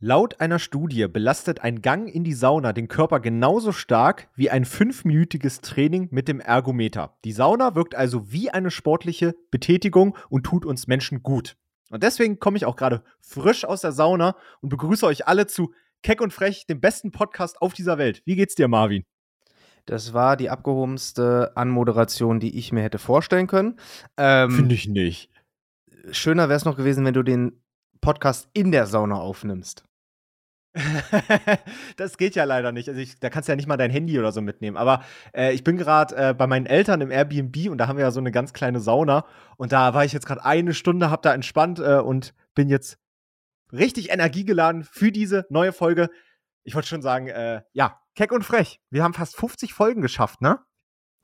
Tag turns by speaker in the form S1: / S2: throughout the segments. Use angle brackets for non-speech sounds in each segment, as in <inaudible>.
S1: Laut einer Studie belastet ein Gang in die Sauna den Körper genauso stark wie ein fünfminütiges Training mit dem Ergometer. Die Sauna wirkt also wie eine sportliche Betätigung und tut uns Menschen gut. Und deswegen komme ich auch gerade frisch aus der Sauna und begrüße euch alle zu Keck und Frech, dem besten Podcast auf dieser Welt. Wie geht's dir, Marvin?
S2: Das war die abgehobenste Anmoderation, die ich mir hätte vorstellen können.
S1: Ähm, Finde ich nicht.
S2: Schöner wäre es noch gewesen, wenn du den Podcast in der Sauna aufnimmst. <laughs>
S1: das geht ja leider nicht. Also ich, da kannst du ja nicht mal dein Handy oder so mitnehmen. Aber äh, ich bin gerade äh, bei meinen Eltern im Airbnb und da haben wir ja so eine ganz kleine Sauna. Und da war ich jetzt gerade eine Stunde, hab da entspannt äh, und bin jetzt richtig energiegeladen für diese neue Folge. Ich wollte schon sagen, äh, ja, keck und frech. Wir haben fast 50 Folgen geschafft, ne?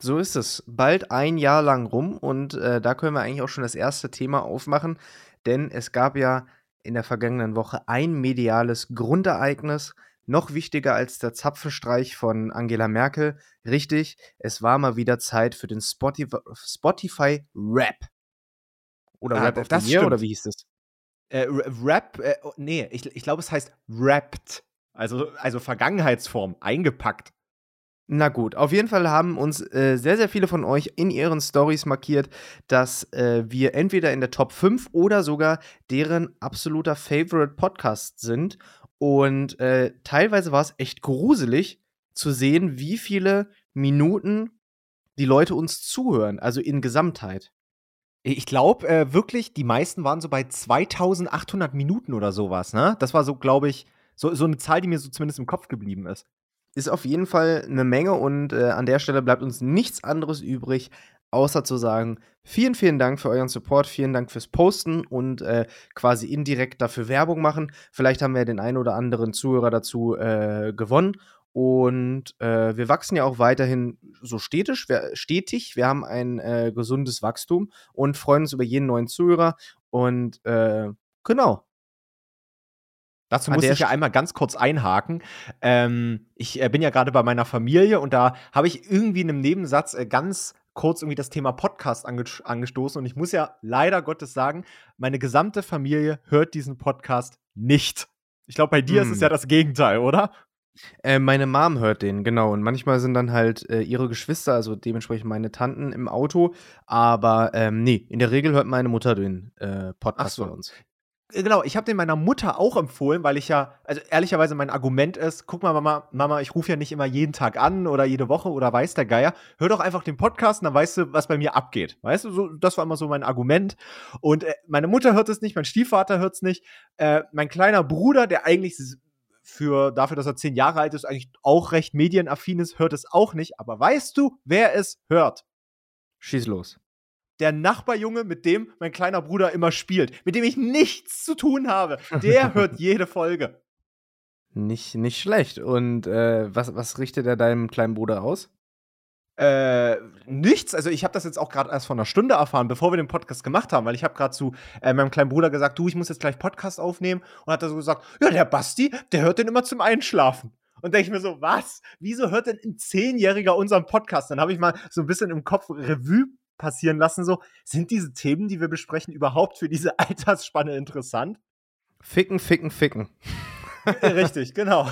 S2: So ist es. Bald ein Jahr lang rum und äh, da können wir eigentlich auch schon das erste Thema aufmachen, denn es gab ja in der vergangenen Woche ein mediales Grundereignis, noch wichtiger als der Zapfenstreich von Angela Merkel. Richtig, es war mal wieder Zeit für den Spotify, Spotify Rap.
S1: Oder ah, Rap of the Year, oder wie hieß das? Äh, Rap, äh, oh, nee, ich, ich glaube, es heißt Rapped. Also, also Vergangenheitsform, eingepackt.
S2: Na gut, auf jeden Fall haben uns äh, sehr, sehr viele von euch in ihren Stories markiert, dass äh, wir entweder in der Top 5 oder sogar deren absoluter Favorite Podcast sind. Und äh, teilweise war es echt gruselig zu sehen, wie viele Minuten die Leute uns zuhören, also in Gesamtheit.
S1: Ich glaube äh, wirklich, die meisten waren so bei 2800 Minuten oder sowas, ne? Das war so, glaube ich, so, so eine Zahl, die mir so zumindest im Kopf geblieben ist
S2: ist auf jeden Fall eine Menge und äh, an der Stelle bleibt uns nichts anderes übrig, außer zu sagen, vielen, vielen Dank für euren Support, vielen Dank fürs Posten und äh, quasi indirekt dafür Werbung machen. Vielleicht haben wir den einen oder anderen Zuhörer dazu äh, gewonnen. Und äh, wir wachsen ja auch weiterhin so stetig. Wir, stetig. wir haben ein äh, gesundes Wachstum und freuen uns über jeden neuen Zuhörer. Und äh, genau,
S1: Dazu muss ich ja einmal ganz kurz einhaken. Ähm, ich äh, bin ja gerade bei meiner Familie und da habe ich irgendwie in einem Nebensatz äh, ganz kurz irgendwie das Thema Podcast ange angestoßen und ich muss ja leider Gottes sagen, meine gesamte Familie hört diesen Podcast nicht. Ich glaube, bei dir hm. ist es ja hm. das Gegenteil, oder?
S2: Äh, meine Mom hört den, genau. Und manchmal sind dann halt äh, ihre Geschwister, also dementsprechend meine Tanten im Auto. Aber ähm, nee, in der Regel hört meine Mutter den äh, Podcast so. von uns.
S1: Äh, genau, ich habe den meiner Mutter auch empfohlen, weil ich ja, also ehrlicherweise mein Argument ist, guck mal, Mama, Mama, ich rufe ja nicht immer jeden Tag an oder jede Woche oder weiß der Geier. Hör doch einfach den Podcast und dann weißt du, was bei mir abgeht. Weißt du, so, das war immer so mein Argument. Und äh, meine Mutter hört es nicht, mein Stiefvater hört es nicht. Äh, mein kleiner Bruder, der eigentlich für dafür, dass er zehn Jahre alt ist, eigentlich auch recht medienaffin ist, hört es auch nicht. Aber weißt du, wer es hört?
S2: Schieß los
S1: der Nachbarjunge, mit dem mein kleiner Bruder immer spielt, mit dem ich nichts zu tun habe, der <laughs> hört jede Folge.
S2: Nicht, nicht schlecht. Und äh, was, was richtet er deinem kleinen Bruder aus?
S1: Äh, nichts. Also ich habe das jetzt auch gerade erst vor einer Stunde erfahren, bevor wir den Podcast gemacht haben, weil ich habe gerade zu äh, meinem kleinen Bruder gesagt, du, ich muss jetzt gleich Podcast aufnehmen und hat er so gesagt, ja, der Basti, der hört den immer zum Einschlafen. Und denke ich mir so, was? Wieso hört denn ein Zehnjähriger unseren Podcast? Dann habe ich mal so ein bisschen im Kopf Revue passieren lassen. So, sind diese Themen, die wir besprechen, überhaupt für diese <laughs> Altersspanne interessant?
S2: Ficken, ficken, ficken.
S1: Äh, richtig, genau.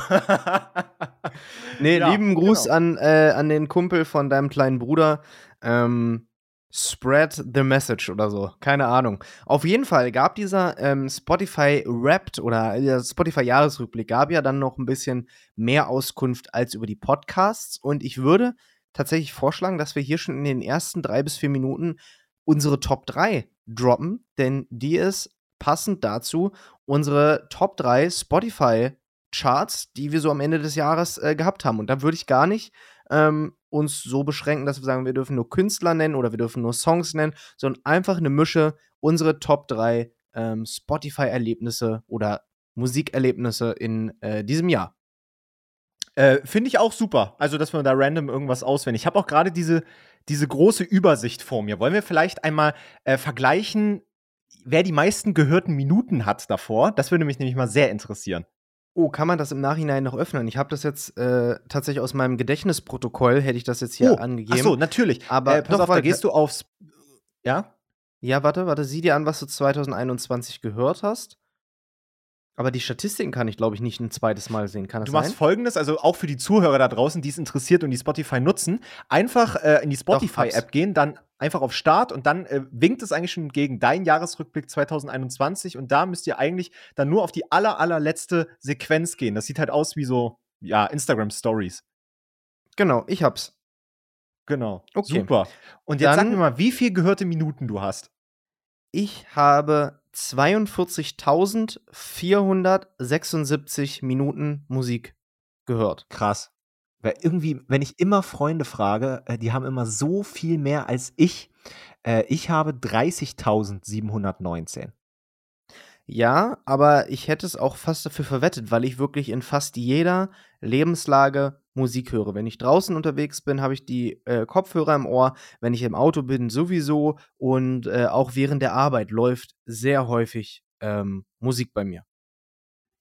S1: <laughs>
S2: nee, ja, lieben Gruß genau. an, äh, an den Kumpel von deinem kleinen Bruder. Ähm, spread the message oder so. Keine Ahnung. Auf jeden Fall gab dieser ähm, Spotify Wrapped oder der Spotify Jahresrückblick gab ja dann noch ein bisschen mehr Auskunft als über die Podcasts. Und ich würde tatsächlich vorschlagen, dass wir hier schon in den ersten drei bis vier Minuten unsere Top 3 droppen, denn die ist passend dazu unsere Top 3 Spotify Charts, die wir so am Ende des Jahres äh, gehabt haben. Und da würde ich gar nicht ähm, uns so beschränken, dass wir sagen, wir dürfen nur Künstler nennen oder wir dürfen nur Songs nennen, sondern einfach eine Mische, unsere Top 3 ähm, Spotify-Erlebnisse oder Musikerlebnisse in äh, diesem Jahr.
S1: Äh, Finde ich auch super. Also, dass man da random irgendwas auswendig. Ich habe auch gerade diese, diese große Übersicht vor mir. Wollen wir vielleicht einmal äh, vergleichen, wer die meisten gehörten Minuten hat davor? Das würde mich nämlich mal sehr interessieren.
S2: Oh, kann man das im Nachhinein noch öffnen? Ich habe das jetzt äh, tatsächlich aus meinem Gedächtnisprotokoll, hätte ich das jetzt hier oh, angegeben. Ach
S1: so, natürlich.
S2: Aber äh,
S1: pass doch, auf, da gehst du aufs.
S2: Ja? Ja, warte, warte, sieh dir an, was du 2021 gehört hast. Aber die Statistiken kann ich, glaube ich, nicht ein zweites Mal sehen. Kann das
S1: du machst
S2: sein?
S1: folgendes, also auch für die Zuhörer da draußen, die es interessiert und die Spotify nutzen, einfach äh, in die Spotify-App gehen, dann einfach auf Start und dann äh, winkt es eigentlich schon gegen deinen Jahresrückblick 2021 und da müsst ihr eigentlich dann nur auf die aller, allerletzte Sequenz gehen. Das sieht halt aus wie so, ja, Instagram-Stories.
S2: Genau, ich hab's.
S1: Genau. Okay. Super. Und jetzt dann, sag mir mal, wie viel gehörte Minuten du hast.
S2: Ich habe 42.476 Minuten Musik gehört.
S1: Krass. Weil irgendwie, wenn ich immer Freunde frage, äh, die haben immer so viel mehr als ich. Äh, ich habe 30.719.
S2: Ja, aber ich hätte es auch fast dafür verwettet, weil ich wirklich in fast jeder Lebenslage Musik höre. Wenn ich draußen unterwegs bin, habe ich die äh, Kopfhörer im Ohr. Wenn ich im Auto bin, sowieso. Und äh, auch während der Arbeit läuft sehr häufig ähm, Musik bei mir.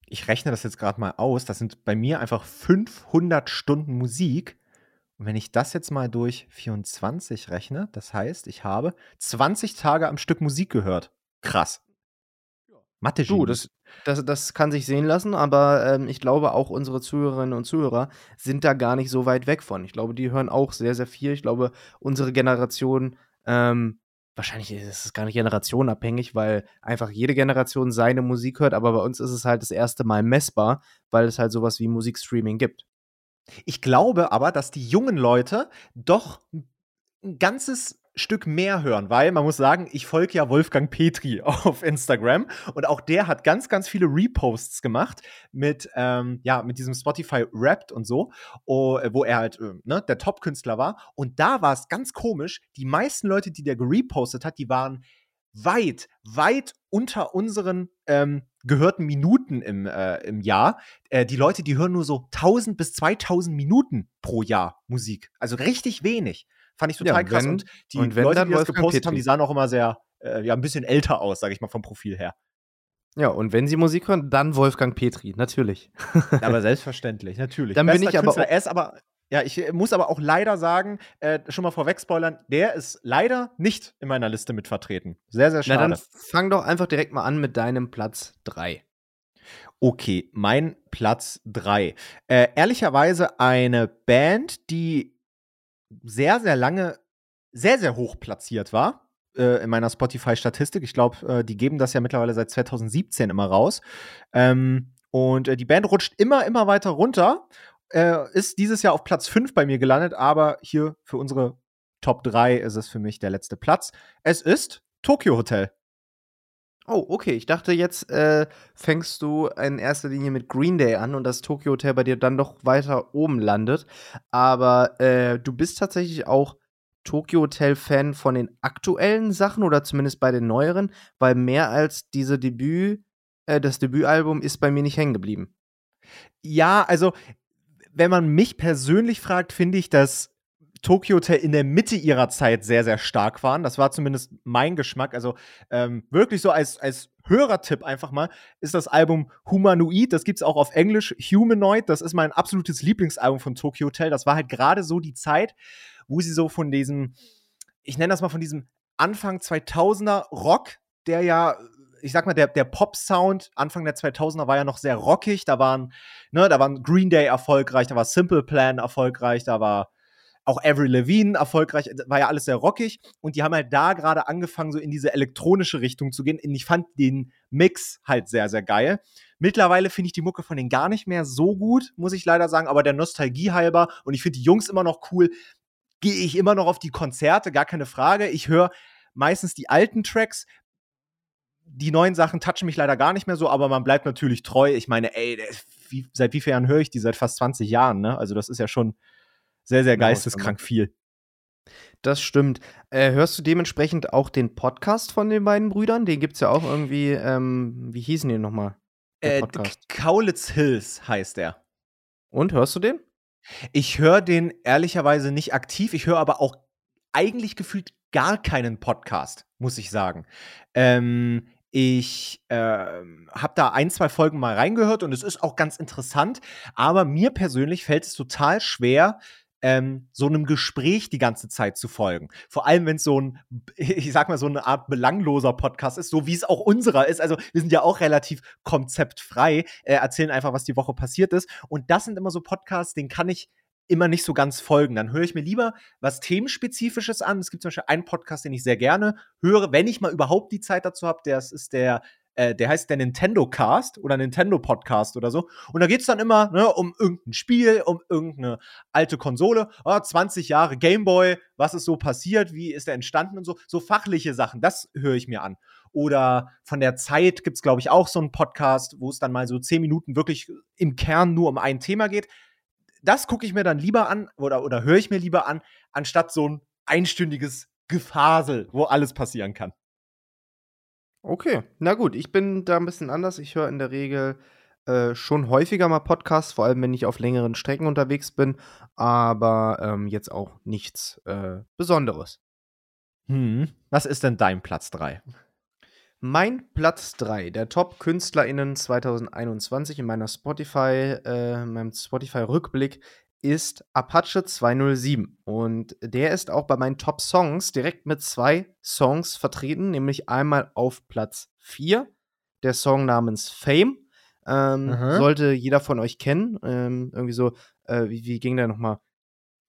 S1: Ich rechne das jetzt gerade mal aus. Das sind bei mir einfach 500 Stunden Musik. Und wenn ich das jetzt mal durch 24 rechne, das heißt, ich habe 20 Tage am Stück Musik gehört. Krass.
S2: Mathe Du, das, das, das kann sich sehen lassen, aber ähm, ich glaube, auch unsere Zuhörerinnen und Zuhörer sind da gar nicht so weit weg von. Ich glaube, die hören auch sehr, sehr viel. Ich glaube, unsere Generation, ähm, wahrscheinlich ist es gar nicht generationabhängig, weil einfach jede Generation seine Musik hört, aber bei uns ist es halt das erste Mal messbar, weil es halt sowas wie Musikstreaming gibt.
S1: Ich glaube aber, dass die jungen Leute doch ein ganzes Stück mehr hören, weil man muss sagen, ich folge ja Wolfgang Petri <laughs> auf Instagram und auch der hat ganz, ganz viele Reposts gemacht mit, ähm, ja, mit diesem Spotify Rapped und so, oh, wo er halt äh, ne, der Top-Künstler war. Und da war es ganz komisch, die meisten Leute, die der gerepostet hat, die waren weit, weit unter unseren ähm, gehörten Minuten im, äh, im Jahr. Äh, die Leute, die hören nur so 1000 bis 2000 Minuten pro Jahr Musik. Also richtig wenig. Fand ich total ja, krass. Wenn, und die und Leute, die das gepostet Petri. haben, die sahen auch immer sehr, äh, ja, ein bisschen älter aus, sage ich mal, vom Profil her.
S2: Ja, und wenn sie Musik hören, dann Wolfgang Petri, natürlich.
S1: aber <laughs> selbstverständlich, natürlich.
S2: Dann Bester bin ich aber
S1: Künstler. Er ist aber ja, ich äh, muss aber auch leider sagen, äh, schon mal vorweg spoilern, der ist leider nicht in meiner Liste mit vertreten. Sehr, sehr schade. Na, dann
S2: fang doch einfach direkt mal an mit deinem Platz 3.
S1: Okay, mein Platz 3. Äh, ehrlicherweise eine Band, die sehr, sehr lange sehr, sehr hoch platziert war äh, in meiner Spotify-Statistik. Ich glaube, äh, die geben das ja mittlerweile seit 2017 immer raus. Ähm, und äh, die Band rutscht immer, immer weiter runter. Äh, ist dieses Jahr auf Platz 5 bei mir gelandet, aber hier für unsere Top 3 ist es für mich der letzte Platz. Es ist Tokyo Hotel.
S2: Oh, okay. Ich dachte, jetzt äh, fängst du in erster Linie mit Green Day an und das Tokyo Hotel bei dir dann doch weiter oben landet. Aber äh, du bist tatsächlich auch Tokyo Hotel Fan von den aktuellen Sachen oder zumindest bei den neueren, weil mehr als diese Debüt, äh, das Debütalbum ist bei mir nicht hängen geblieben.
S1: Ja, also wenn man mich persönlich fragt, finde ich, dass Tokyo Hotel in der Mitte ihrer Zeit sehr, sehr stark waren. Das war zumindest mein Geschmack. Also ähm, wirklich so als, als Hörertipp einfach mal, ist das Album Humanoid. Das gibt es auch auf Englisch. Humanoid, das ist mein absolutes Lieblingsalbum von Tokyo Hotel. Das war halt gerade so die Zeit, wo sie so von diesem, ich nenne das mal von diesem Anfang 2000er Rock, der ja ich sag mal, der, der Pop-Sound Anfang der 2000er war ja noch sehr rockig. Da waren, ne, da waren Green Day erfolgreich, da war Simple Plan erfolgreich, da war auch Avril Lavigne erfolgreich, war ja alles sehr rockig und die haben halt da gerade angefangen, so in diese elektronische Richtung zu gehen. Und ich fand den Mix halt sehr, sehr geil. Mittlerweile finde ich die Mucke von denen gar nicht mehr so gut, muss ich leider sagen, aber der Nostalgie halber und ich finde die Jungs immer noch cool, gehe ich immer noch auf die Konzerte, gar keine Frage. Ich höre meistens die alten Tracks. Die neuen Sachen touchen mich leider gar nicht mehr so, aber man bleibt natürlich treu. Ich meine, ey, wie, seit wie vielen Jahren höre ich die? Seit fast 20 Jahren, ne? Also das ist ja schon sehr, sehr geisteskrank viel.
S2: Das stimmt. Äh, hörst du dementsprechend auch den Podcast von den beiden Brüdern? Den gibt es ja auch irgendwie, ähm, wie hießen die nochmal?
S1: Äh, Kaulitz Hills heißt er.
S2: Und hörst du den?
S1: Ich höre den ehrlicherweise nicht aktiv. Ich höre aber auch eigentlich gefühlt gar keinen Podcast, muss ich sagen. Ähm, ich äh, habe da ein, zwei Folgen mal reingehört und es ist auch ganz interessant. Aber mir persönlich fällt es total schwer, ähm, so einem Gespräch die ganze Zeit zu folgen. Vor allem, wenn es so ein, <laughs> ich sag mal, so eine Art belangloser Podcast ist, so wie es auch unserer ist. Also wir sind ja auch relativ konzeptfrei, äh, erzählen einfach, was die Woche passiert ist. Und das sind immer so Podcasts, den kann ich immer nicht so ganz folgen. Dann höre ich mir lieber was Themenspezifisches an. Es gibt zum Beispiel einen Podcast, den ich sehr gerne höre, wenn ich mal überhaupt die Zeit dazu habe. Das ist der äh, der heißt der Nintendo Cast oder Nintendo Podcast oder so. Und da geht es dann immer ne, um irgendein Spiel, um irgendeine alte Konsole. Oh, 20 Jahre Gameboy, was ist so passiert, wie ist der entstanden und so. So fachliche Sachen, das höre ich mir an. Oder von der Zeit gibt es, glaube ich, auch so einen Podcast, wo es dann mal so 10 Minuten wirklich im Kern nur um ein Thema geht. Das gucke ich mir dann lieber an oder, oder höre ich mir lieber an, anstatt so ein einstündiges Gefasel, wo alles passieren kann.
S2: Okay, na gut, ich bin da ein bisschen anders. Ich höre in der Regel äh, schon häufiger mal Podcasts, vor allem wenn ich auf längeren Strecken unterwegs bin, aber ähm, jetzt auch nichts äh, Besonderes.
S1: Hm. Was ist denn dein Platz 3?
S2: Mein Platz 3 der Top-KünstlerInnen 2021 in meiner Spotify, äh, meinem Spotify-Rückblick ist Apache 207. Und der ist auch bei meinen Top Songs direkt mit zwei Songs vertreten, nämlich einmal auf Platz 4, der Song namens Fame. Ähm, sollte jeder von euch kennen. Ähm, irgendwie so, äh, wie, wie ging der nochmal?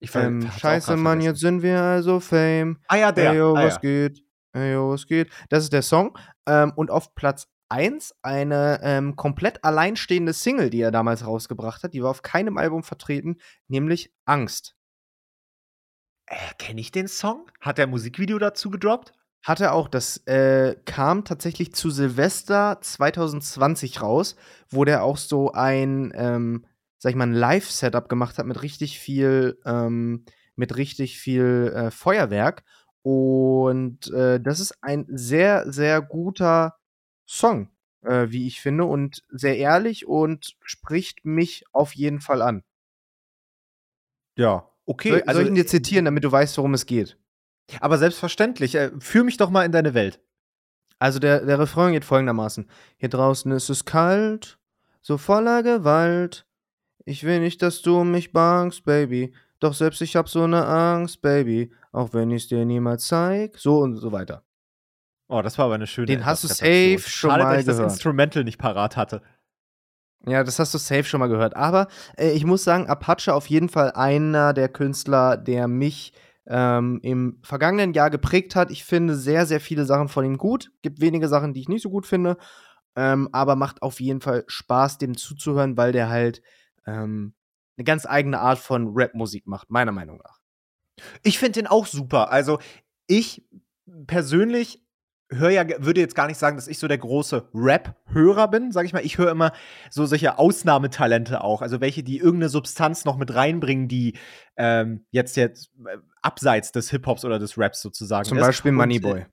S2: Ich ähm, Scheiße, Mann, jetzt sind wir also Fame.
S1: Ah ja, der.
S2: Ey, yo,
S1: ah,
S2: was
S1: ja.
S2: geht? Ey, yo, was geht? Das ist der Song. Ähm, und auf Platz 1 eine ähm, komplett alleinstehende Single, die er damals rausgebracht hat. Die war auf keinem Album vertreten, nämlich Angst.
S1: Äh, Kenne ich den Song? Hat er ein Musikvideo dazu gedroppt?
S2: Hat er auch. Das äh, kam tatsächlich zu Silvester 2020 raus, wo der auch so ein, ähm, sag ich mal, ein Live-Setup gemacht hat mit richtig viel, ähm, mit richtig viel äh, Feuerwerk. Und äh, das ist ein sehr, sehr guter Song, äh, wie ich finde, und sehr ehrlich und spricht mich auf jeden Fall an.
S1: Ja, okay.
S2: Soll, also, soll ich ihn dir zitieren, damit du weißt, worum es geht?
S1: Aber selbstverständlich. Äh, führ mich doch mal in deine Welt.
S2: Also der, der Refrain geht folgendermaßen. Hier draußen ist es kalt, so voller Gewalt. Ich will nicht, dass du mich bangst, Baby. Doch selbst ich hab so ne Angst, Baby. Auch wenn ich's dir niemals zeig. So und so weiter.
S1: Oh, das war aber eine schöne
S2: Den hast du safe schon
S1: Schade,
S2: mal
S1: dass ich das. Instrumental nicht parat hatte.
S2: Ja, das hast du safe schon mal gehört. Aber äh, ich muss sagen, Apache auf jeden Fall einer der Künstler, der mich ähm, im vergangenen Jahr geprägt hat. Ich finde sehr, sehr viele Sachen von ihm gut. Gibt wenige Sachen, die ich nicht so gut finde. Ähm, aber macht auf jeden Fall Spaß, dem zuzuhören, weil der halt ähm, eine ganz eigene Art von Rap-Musik macht, meiner Meinung nach.
S1: Ich finde den auch super. Also, ich persönlich höre ja, würde jetzt gar nicht sagen, dass ich so der große Rap-Hörer bin, sag ich mal. Ich höre immer so solche Ausnahmetalente auch, also welche, die irgendeine Substanz noch mit reinbringen, die ähm, jetzt jetzt äh, abseits des Hip-Hops oder des Raps sozusagen
S2: Zum
S1: ist.
S2: Beispiel
S1: Und,
S2: Moneyboy.
S1: äh,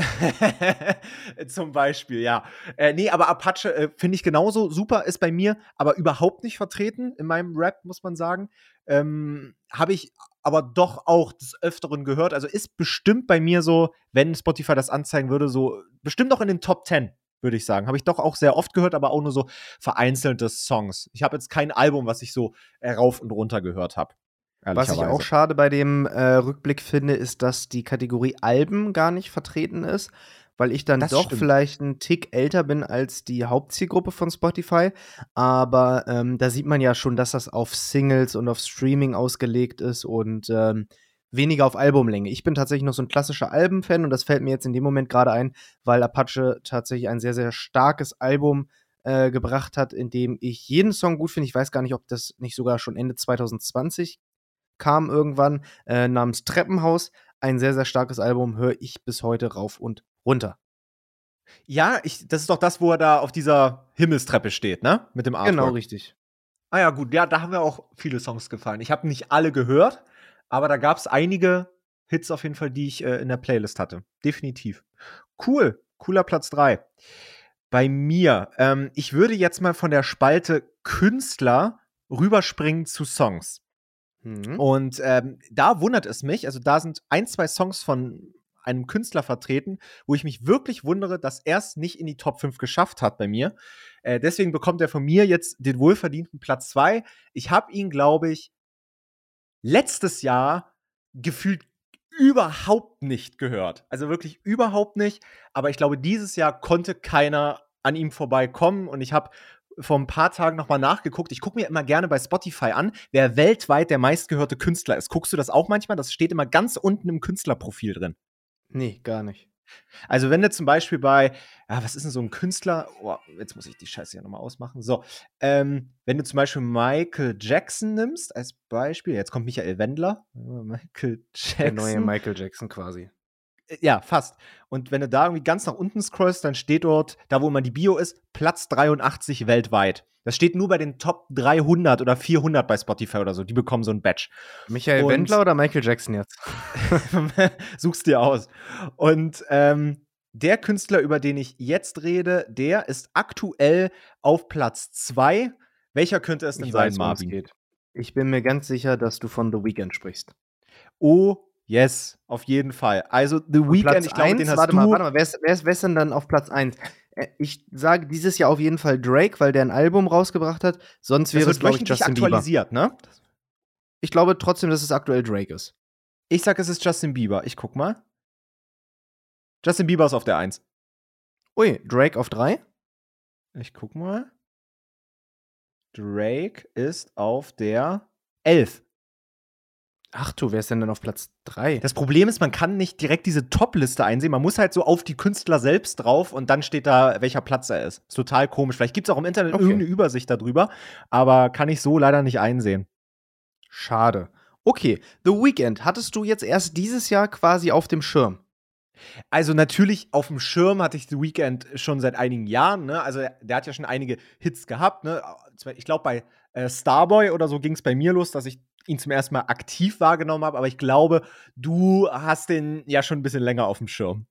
S1: <laughs> Zum Beispiel, ja. Äh, nee, aber Apache äh, finde ich genauso super, ist bei mir aber überhaupt nicht vertreten in meinem Rap, muss man sagen. Ähm, Habe ich aber doch auch des Öfteren gehört. Also ist bestimmt bei mir so, wenn Spotify das anzeigen würde, so bestimmt auch in den Top 10, würde ich sagen. Habe ich doch auch sehr oft gehört, aber auch nur so vereinzelte Songs. Ich habe jetzt kein Album, was ich so äh, rauf und runter gehört habe.
S2: Was ich auch schade bei dem äh, Rückblick finde, ist, dass die Kategorie Alben gar nicht vertreten ist, weil ich dann
S1: Das
S2: doch
S1: stimmt.
S2: vielleicht einen Tick älter bin als die Hauptzielgruppe von Spotify. Aber ähm, da sieht man ja schon, dass das auf Singles und auf Streaming ausgelegt ist und ähm, weniger auf Albumlänge. Ich bin tatsächlich noch so ein klassischer Alben-Fan und das fällt mir jetzt in dem Moment gerade ein, weil Apache tatsächlich ein sehr, sehr starkes Album äh, gebracht hat, in dem ich jeden Song gut finde. Ich weiß gar nicht, ob das nicht sogar schon Ende 2020 kam irgendwann, äh, namens Treppenhaus. Ein sehr, sehr starkes Album, höre ich bis heute rauf und runter.
S1: Ja, ich, das ist doch das, wo er da auf dieser Himmelstreppe steht, ne? Mit dem Artwork.
S2: Genau, richtig.
S1: Ah ja, gut, ja, da haben mir auch viele Songs gefallen. Ich habe nicht alle gehört, aber da gab es einige Hits auf jeden Fall, die ich äh, in der Playlist hatte. Definitiv. Cool, cooler Platz 3. Bei mir, ähm, ich würde jetzt mal von der Spalte Künstler rüberspringen zu Songs.
S2: Mhm.
S1: Und ähm, da wundert es mich, also da sind ein, zwei Songs von einem Künstler vertreten, wo ich mich wirklich wundere, dass er es nicht in die Top 5 geschafft hat bei mir. Äh, deswegen bekommt er von mir jetzt den wohlverdienten Platz 2. Ich habe ihn, glaube ich, letztes Jahr gefühlt überhaupt nicht gehört. Also wirklich überhaupt nicht. Aber ich glaube, dieses Jahr konnte keiner an ihm vorbeikommen. Und ich habe vor ein paar Tagen nochmal nachgeguckt. Ich gucke mir immer gerne bei Spotify an, wer weltweit der meistgehörte Künstler ist. Guckst du das auch manchmal? Das steht immer ganz unten im Künstlerprofil drin.
S2: Nee, gar nicht.
S1: Also, wenn du zum Beispiel bei, ja, was ist denn so ein Künstler? Oh, jetzt muss ich die Scheiße ja nochmal ausmachen. So, ähm, wenn du zum Beispiel Michael Jackson nimmst als Beispiel, jetzt kommt Michael Wendler. Michael
S2: Jackson. Der neue Michael Jackson quasi.
S1: Ja, fast. Und wenn du da irgendwie ganz nach unten scrollst, dann steht dort, da wo immer die Bio ist, Platz 83 weltweit. Das steht nur bei den Top 300 oder 400 bei Spotify oder so. Die bekommen so ein Badge.
S2: Michael und Wendler oder Michael Jackson jetzt? <laughs>
S1: Suchst dir aus. Und ähm, der Künstler, über den ich jetzt rede, der ist aktuell auf Platz 2. Welcher könnte es denn ich sein, weiß, Marvin? Geht.
S2: Ich bin mir ganz sicher, dass du von The Weeknd sprichst.
S1: Oh, yes, auf jeden Fall. Also The Weeknd,
S2: ich glaube, den hast warte du. Mal, warte mal, wer ist, wer, ist, wer ist denn dann auf Platz 1? Äh, ich sage dieses Jahr auf jeden Fall Drake, weil der ein Album rausgebracht hat. Sonst wäre es, glaube ich, Justin aktualisiert, Bieber. ne? Ich glaube trotzdem, dass es aktuell Drake ist.
S1: Ich sage, es ist Justin Bieber. Ich guck mal. Justin Bieber ist auf der 1.
S2: Ui, Drake auf 3?
S1: Ich guck mal. Drake ist auf der 11.
S2: Ach du, wer ist denn dann auf Platz 3?
S1: Das Problem ist, man kann nicht direkt diese Top-Liste einsehen. Man muss halt so auf die Künstler selbst drauf und dann steht da, welcher Platz er ist. Ist total komisch. Vielleicht gibt es auch im Internet okay. irgendeine Übersicht darüber, aber kann ich so leider nicht einsehen.
S2: Schade. Okay, The Weeknd hattest du jetzt erst dieses Jahr quasi auf dem Schirm.
S1: Also natürlich auf dem Schirm hatte ich The Weeknd schon seit einigen Jahren. Ne? Also der hat ja schon einige Hits gehabt. Ne? Ich glaube bei äh, Starboy oder so ging es bei mir los, dass ich ihn zum ersten Mal aktiv wahrgenommen habe, aber ich glaube, du hast den ja schon ein bisschen länger auf dem Schirm.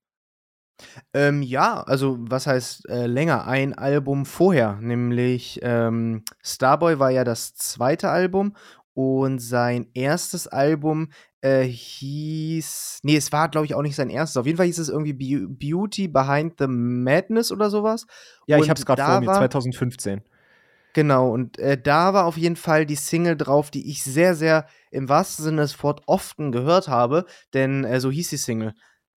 S2: Ähm, ja, also was heißt äh, länger? Ein Album vorher, nämlich ähm, Starboy war ja das zweite Album und sein erstes Album äh, hieß, nee, es war glaube ich auch nicht sein erstes. Auf jeden Fall hieß es irgendwie Be Beauty Behind the Madness oder sowas.
S1: Ja, und ich habe es gerade vor mir, 2015.
S2: Genau, und äh, da war auf jeden Fall die Single drauf, die ich sehr, sehr im wahrsten Sinne des Wortes often gehört habe, denn äh, so hieß die Single.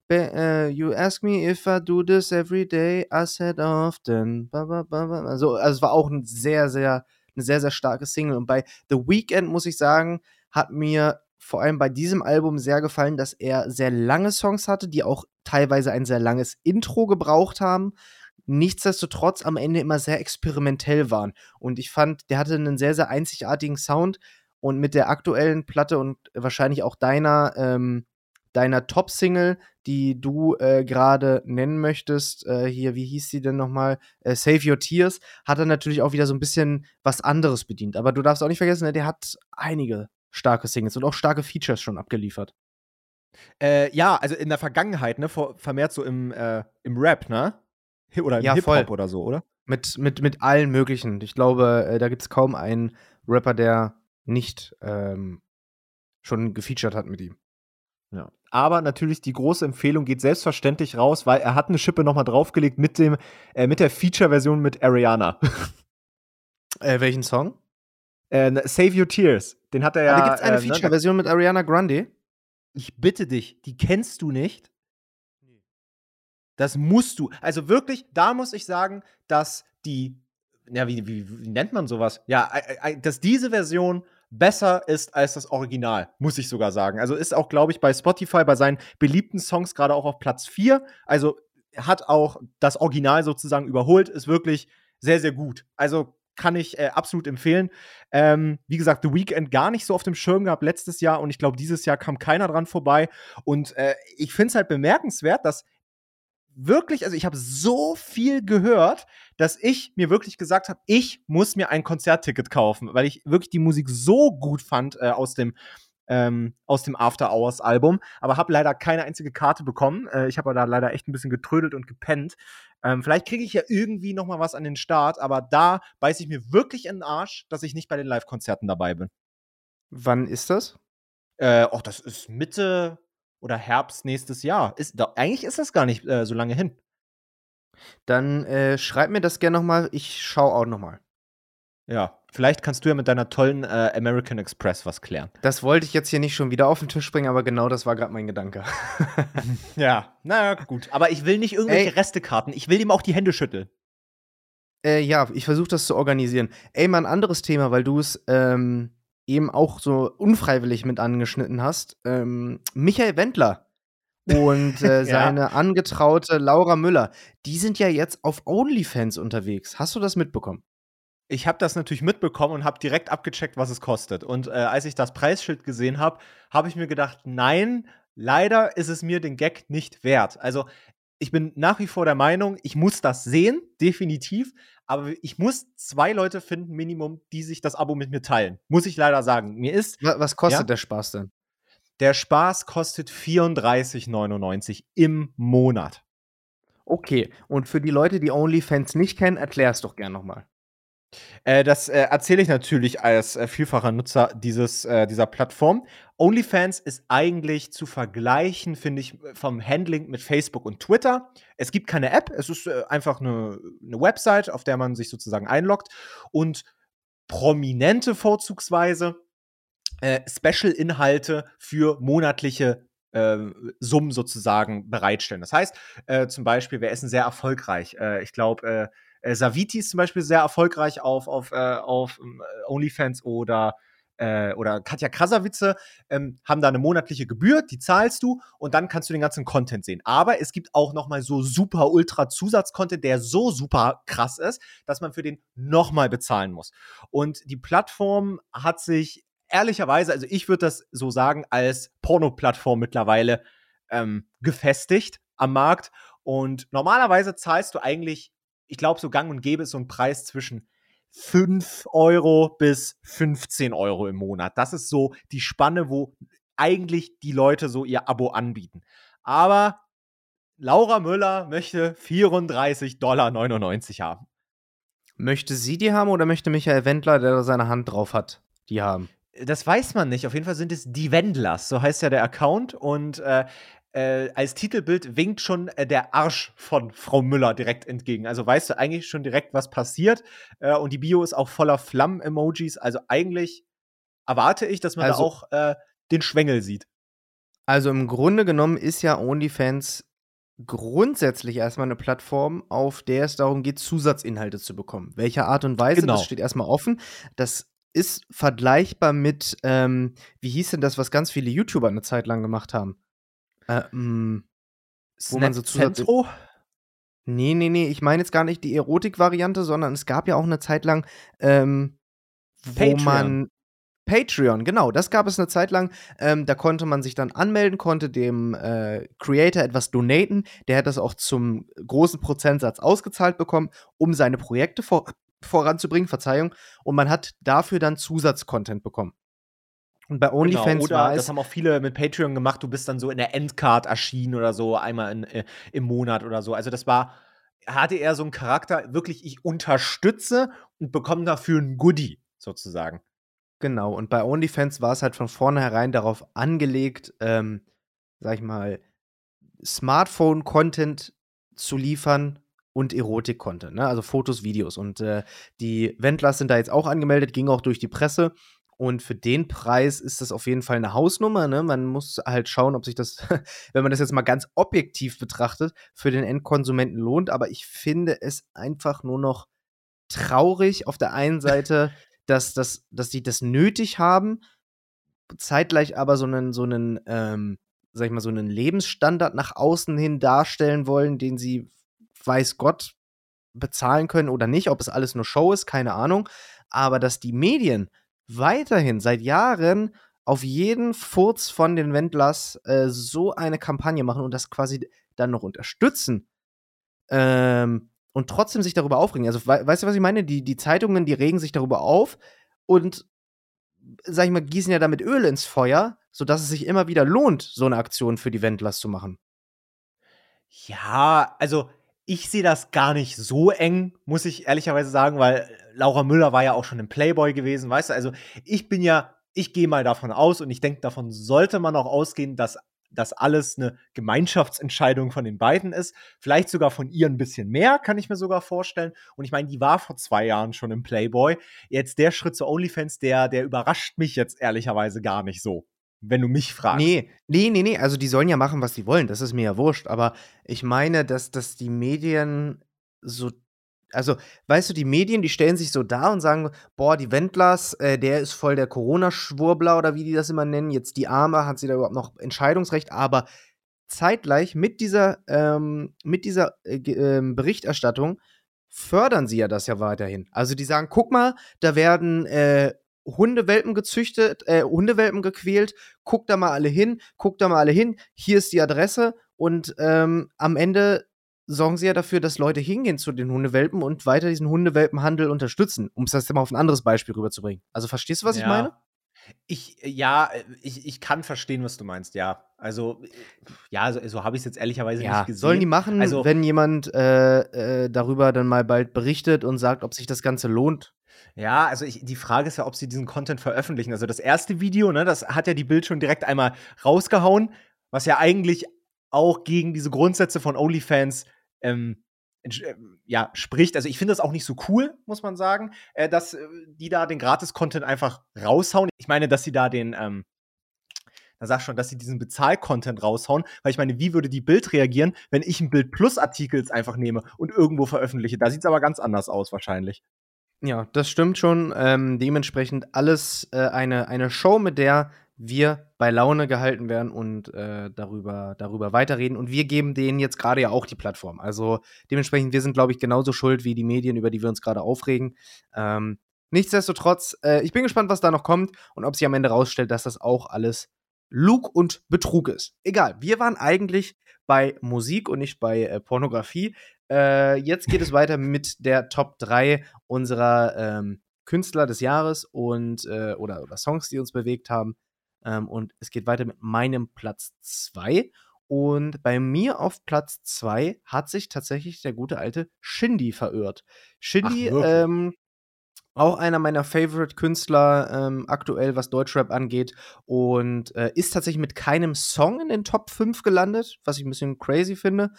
S2: Be uh, you ask me if I do this every day, I said often. Ba, ba, ba, also, also es war auch ein sehr, sehr, eine sehr, sehr starke Single. Und bei The Weeknd, muss ich sagen, hat mir vor allem bei diesem Album sehr gefallen, dass er sehr lange Songs hatte, die auch teilweise ein sehr langes Intro gebraucht haben nichtsdestotrotz am Ende immer sehr experimentell waren. Und ich fand, der hatte einen sehr, sehr einzigartigen Sound. Und mit der aktuellen Platte und wahrscheinlich auch deiner, ähm, deiner Top-Single, die du äh, gerade nennen möchtest, äh, hier, wie hieß sie denn nochmal? Äh, Save Your Tears, hat er natürlich auch wieder so ein bisschen was anderes bedient. Aber du darfst auch nicht vergessen, ne, der hat einige starke Singles und auch starke Features schon abgeliefert.
S1: Äh, ja, also in der Vergangenheit, ne, vermehrt so im, äh, im Rap, ne? <laughs> Oder im ja, Hip-Hop oder so, oder?
S2: Mit, mit, mit allen möglichen. Ich glaube, äh, da gibt es kaum einen Rapper, der nicht ähm, schon gefeatured hat mit ihm.
S1: Ja. Aber natürlich die große Empfehlung geht selbstverständlich raus, weil er hat eine Schippe nochmal draufgelegt mit dem, äh, mit der Feature-Version mit Ariana. <laughs>
S2: äh, welchen Song?
S1: Äh, Save Your Tears. Den hat er ja.
S2: Da gibt es eine äh, ne, Feature-Version mit Ariana Grande.
S1: Ich bitte dich, die kennst du nicht? Das musst du. Also wirklich, da muss ich sagen, dass die, ja, wie, wie, wie nennt man sowas? Ja, dass diese Version besser ist als das Original, muss ich sogar sagen. Also ist auch, glaube ich, bei Spotify bei seinen beliebten Songs gerade auch auf Platz 4. Also hat auch das Original sozusagen überholt, ist wirklich sehr, sehr gut. Also kann ich äh, absolut empfehlen. Ähm, wie gesagt, The Weeknd gar nicht so auf dem Schirm gehabt letztes Jahr und ich glaube, dieses Jahr kam keiner dran vorbei. Und äh, ich finde es halt bemerkenswert, dass wirklich, also ich habe so viel gehört, dass ich mir wirklich gesagt habe, ich muss mir ein Konzertticket kaufen, weil ich wirklich die Musik so gut fand äh, aus dem ähm, aus dem After Hours Album, aber habe leider keine einzige Karte bekommen. Äh, ich habe da leider echt ein bisschen getrödelt und gepennt. Ähm, vielleicht kriege ich ja irgendwie noch mal was an den Start, aber da beiße ich mir wirklich in den Arsch, dass ich nicht bei den Live-Konzerten dabei bin.
S2: Wann ist das?
S1: Äh, oh, das ist Mitte oder Herbst nächstes Jahr. Ist, da, eigentlich ist das gar nicht äh, so lange hin.
S2: Dann äh, schreib mir das gerne nochmal. Ich schaue auch nochmal.
S1: Ja, vielleicht kannst du ja mit deiner tollen äh, American Express was klären.
S2: Das wollte ich jetzt hier nicht schon wieder auf den Tisch bringen, aber genau das war gerade mein Gedanke. <laughs>
S1: ja, naja, gut. Aber ich will nicht irgendwelche Ey. Restekarten. Ich will ihm auch die Hände schütteln.
S2: Äh, ja, ich versuche das zu organisieren. Ey, mal ein anderes Thema, weil du es ähm, eben auch so unfreiwillig mit angeschnitten hast. Ähm, Michael Wendler und äh, <laughs> seine ja. angetraute Laura Müller, die sind ja jetzt auf OnlyFans unterwegs. Hast du das mitbekommen?
S1: Ich habe das natürlich mitbekommen und habe direkt abgecheckt, was es kostet. Und äh, als ich das Preisschild gesehen habe, habe ich mir gedacht, nein, leider ist es mir den Gag nicht wert. Also ich bin nach wie vor der Meinung, ich muss das sehen, definitiv. Aber ich muss zwei Leute finden, Minimum, die sich das Abo mit mir teilen. Muss ich leider sagen. Mir ist.
S2: Was kostet ja, der Spaß denn?
S1: Der Spaß kostet 34,99 im Monat.
S2: Okay, und für die Leute, die OnlyFans nicht kennen, erklär es doch gern nochmal.
S1: Äh, das äh, erzähle ich natürlich als äh, vielfacher Nutzer dieses, äh, dieser Plattform. OnlyFans ist eigentlich zu vergleichen, finde ich, vom Handling mit Facebook und Twitter. Es gibt keine App, es ist äh, einfach eine, eine Website, auf der man sich sozusagen einloggt und prominente vorzugsweise Special-Inhalte für monatliche Summen sozusagen bereitstellen. Das heißt, zum Beispiel, wir essen sehr erfolgreich. ich glaube, äh, Saviti ist zum Beispiel sehr erfolgreich auf, auf, äh, auf ähm, OnlyFans oder äh, oder Katja Krasavitze ähm, haben da eine monatliche Gebühr, die zahlst du und dann kannst du den ganzen Content sehen. Aber es gibt auch noch mal so super ultra Zusatzcontent, der so super krass ist, dass man für den noch mal bezahlen muss. Und die Plattform hat sich ehrlicherweise, also ich würde das so sagen, als Porno-Plattform mittlerweile ähm, gefestigt am Markt. Und normalerweise zahlst du eigentlich ich glaube, so gang und gäbe ist so ein Preis zwischen 5 Euro bis 15 Euro im Monat. Das ist so die Spanne, wo eigentlich die Leute so ihr Abo anbieten. Aber Laura Müller möchte 34,99 Dollar haben.
S2: Möchte sie die haben oder möchte Michael Wendler, der da seine Hand drauf hat, die haben?
S1: Das weiß man nicht. Auf jeden Fall sind es die Wendlers, so heißt ja der Account. Und äh, äh, als Titelbild winkt schon äh, der Arsch von Frau Müller direkt entgegen. Also weißt du eigentlich schon direkt, was passiert. Äh, und die Bio ist auch voller Flammen-Emojis. Also eigentlich erwarte ich, dass man also, da auch äh, den Schwengel sieht.
S2: Also im Grunde genommen ist ja OnlyFans grundsätzlich erstmal eine Plattform, auf der es darum geht, Zusatzinhalte zu bekommen. Welcher Art und Weise, genau. das steht erstmal offen. Das ist vergleichbar mit, ähm, wie hieß denn das, was ganz viele YouTuber eine Zeit lang gemacht haben?
S1: Ähm, wo man so Zentro?
S2: Nee, nee, nee, ich meine jetzt gar nicht die Erotik-Variante, sondern es gab ja auch eine Zeit lang, ähm, wo Patreon. man Patreon, genau, das gab es eine Zeit lang. Ähm, da konnte man sich dann anmelden, konnte dem äh, Creator etwas donaten. Der hat das auch zum großen Prozentsatz ausgezahlt bekommen, um seine Projekte vor voranzubringen, Verzeihung. Und man hat dafür dann Zusatzcontent bekommen.
S1: Und bei genau, OnlyFans genau, oder das haben auch viele mit Patreon gemacht, du bist dann so in der Endcard erschienen oder so, einmal in, äh, im Monat oder so. Also das war, hatte eher so einen Charakter, wirklich, ich unterstütze und bekomme dafür ein Goodie, sozusagen.
S2: Genau, und bei OnlyFans war es halt von vornherein darauf angelegt, ähm, sag ich mal, Smartphone-Content zu liefern und Erotik-Content, ne? also Fotos, Videos. Und äh, die Wendlers sind da jetzt auch angemeldet, ging auch durch die Presse. Und für den Preis ist das auf jeden Fall eine Hausnummer. Ne? Man muss halt schauen, ob sich das, <laughs> wenn man das jetzt mal ganz objektiv betrachtet, für den Endkonsumenten lohnt. Aber ich finde es einfach nur noch traurig auf der einen <laughs> Seite, dass, dass, dass die das nötig haben, zeitgleich aber so einen, so einen, ähm, sag ich mal, so einen Lebensstandard nach außen hin darstellen wollen, den sie, weiß Gott, bezahlen können oder nicht, ob es alles nur Show ist, keine Ahnung. Aber dass die Medien weiterhin seit Jahren auf jeden Furz von den Wendlers äh, so eine Kampagne machen und das quasi dann noch unterstützen ähm, und trotzdem sich darüber aufregen. Also, we weißt du, was ich meine? Die, die Zeitungen, die regen sich darüber auf und, sag ich mal, gießen ja damit Öl ins Feuer, sodass es sich immer wieder lohnt, so eine Aktion für die Wendlers zu machen.
S1: Ja, also ich sehe das gar nicht so eng, muss ich ehrlicherweise sagen, weil Laura Müller war ja auch schon im Playboy gewesen, weißt du? Also ich bin ja, ich gehe mal davon aus und ich denke, davon sollte man auch ausgehen, dass das alles eine Gemeinschaftsentscheidung von den beiden ist. Vielleicht sogar von ihr ein bisschen mehr, kann ich mir sogar vorstellen. Und ich meine, die war vor zwei Jahren schon im Playboy. Jetzt der Schritt zu OnlyFans, der, der überrascht mich jetzt ehrlicherweise gar nicht so wenn du mich fragst.
S2: Nee, nee, nee, nee. Also die sollen ja machen, was sie wollen. Das ist mir ja wurscht. Aber ich meine, dass, dass die Medien so. Also, weißt du, die Medien, die stellen sich so da und sagen, boah, die Wendlers, äh, der ist voll der Corona-Schwurbler oder wie die das immer nennen. Jetzt die Arme, hat sie da überhaupt noch Entscheidungsrecht? Aber zeitgleich mit dieser, ähm, mit dieser äh, äh, Berichterstattung fördern sie ja das ja weiterhin. Also die sagen, guck mal, da werden äh, Hundewelpen gezüchtet, äh, Hundewelpen gequält, guckt da mal alle hin, guckt da mal alle hin, hier ist die Adresse und ähm, am Ende sorgen sie ja dafür, dass Leute hingehen zu den Hundewelpen und weiter diesen Hundewelpenhandel unterstützen, um es das mal auf ein anderes Beispiel rüberzubringen. Also verstehst du, was ja. ich meine?
S1: Ich, ja, ich, ich kann verstehen, was du meinst, ja. Also, ja, so, so habe ich es jetzt ehrlicherweise ja, nicht gesehen.
S2: Sollen die machen, also, wenn jemand äh, äh, darüber dann mal bald berichtet und sagt, ob sich das Ganze lohnt?
S1: Ja, also ich, die Frage ist ja, ob sie diesen Content veröffentlichen. Also das erste Video, ne, das hat ja die Bild schon direkt einmal rausgehauen, was ja eigentlich auch gegen diese Grundsätze von OnlyFans ähm, äh, ja, spricht. Also ich finde das auch nicht so cool, muss man sagen, äh, dass äh, die da den Gratis-Content einfach raushauen. Ich meine, dass sie da den, ähm, da sag schon, dass sie diesen Bezahl-Content raushauen, weil ich meine, wie würde die Bild reagieren, wenn ich ein Bild Plus Artikels einfach nehme und irgendwo veröffentliche? Da sieht es aber ganz anders aus wahrscheinlich.
S2: Ja, das stimmt schon. Ähm, dementsprechend alles äh, eine, eine Show, mit der wir bei Laune gehalten werden und äh, darüber, darüber weiterreden. Und wir geben denen jetzt gerade ja auch die Plattform. Also dementsprechend, wir sind, glaube ich, genauso schuld wie die Medien, über die wir uns gerade aufregen. Ähm, nichtsdestotrotz, äh, ich bin gespannt, was da noch kommt und ob sich am Ende rausstellt, dass das auch alles Lug und Betrug ist. Egal, wir waren eigentlich bei Musik und nicht bei äh, Pornografie. Äh, jetzt geht es <laughs> weiter mit der Top 3 unserer ähm, Künstler des Jahres und äh, oder, oder, Songs, die uns bewegt haben. Ähm, und es geht weiter mit meinem Platz 2. Und bei mir auf Platz 2 hat sich tatsächlich der gute alte Shindy verirrt. Shindy, ähm, auch einer meiner Favorite-Künstler ähm, aktuell, was Deutschrap angeht. Und äh, ist tatsächlich mit keinem Song in den Top 5 gelandet, was ich ein bisschen crazy finde.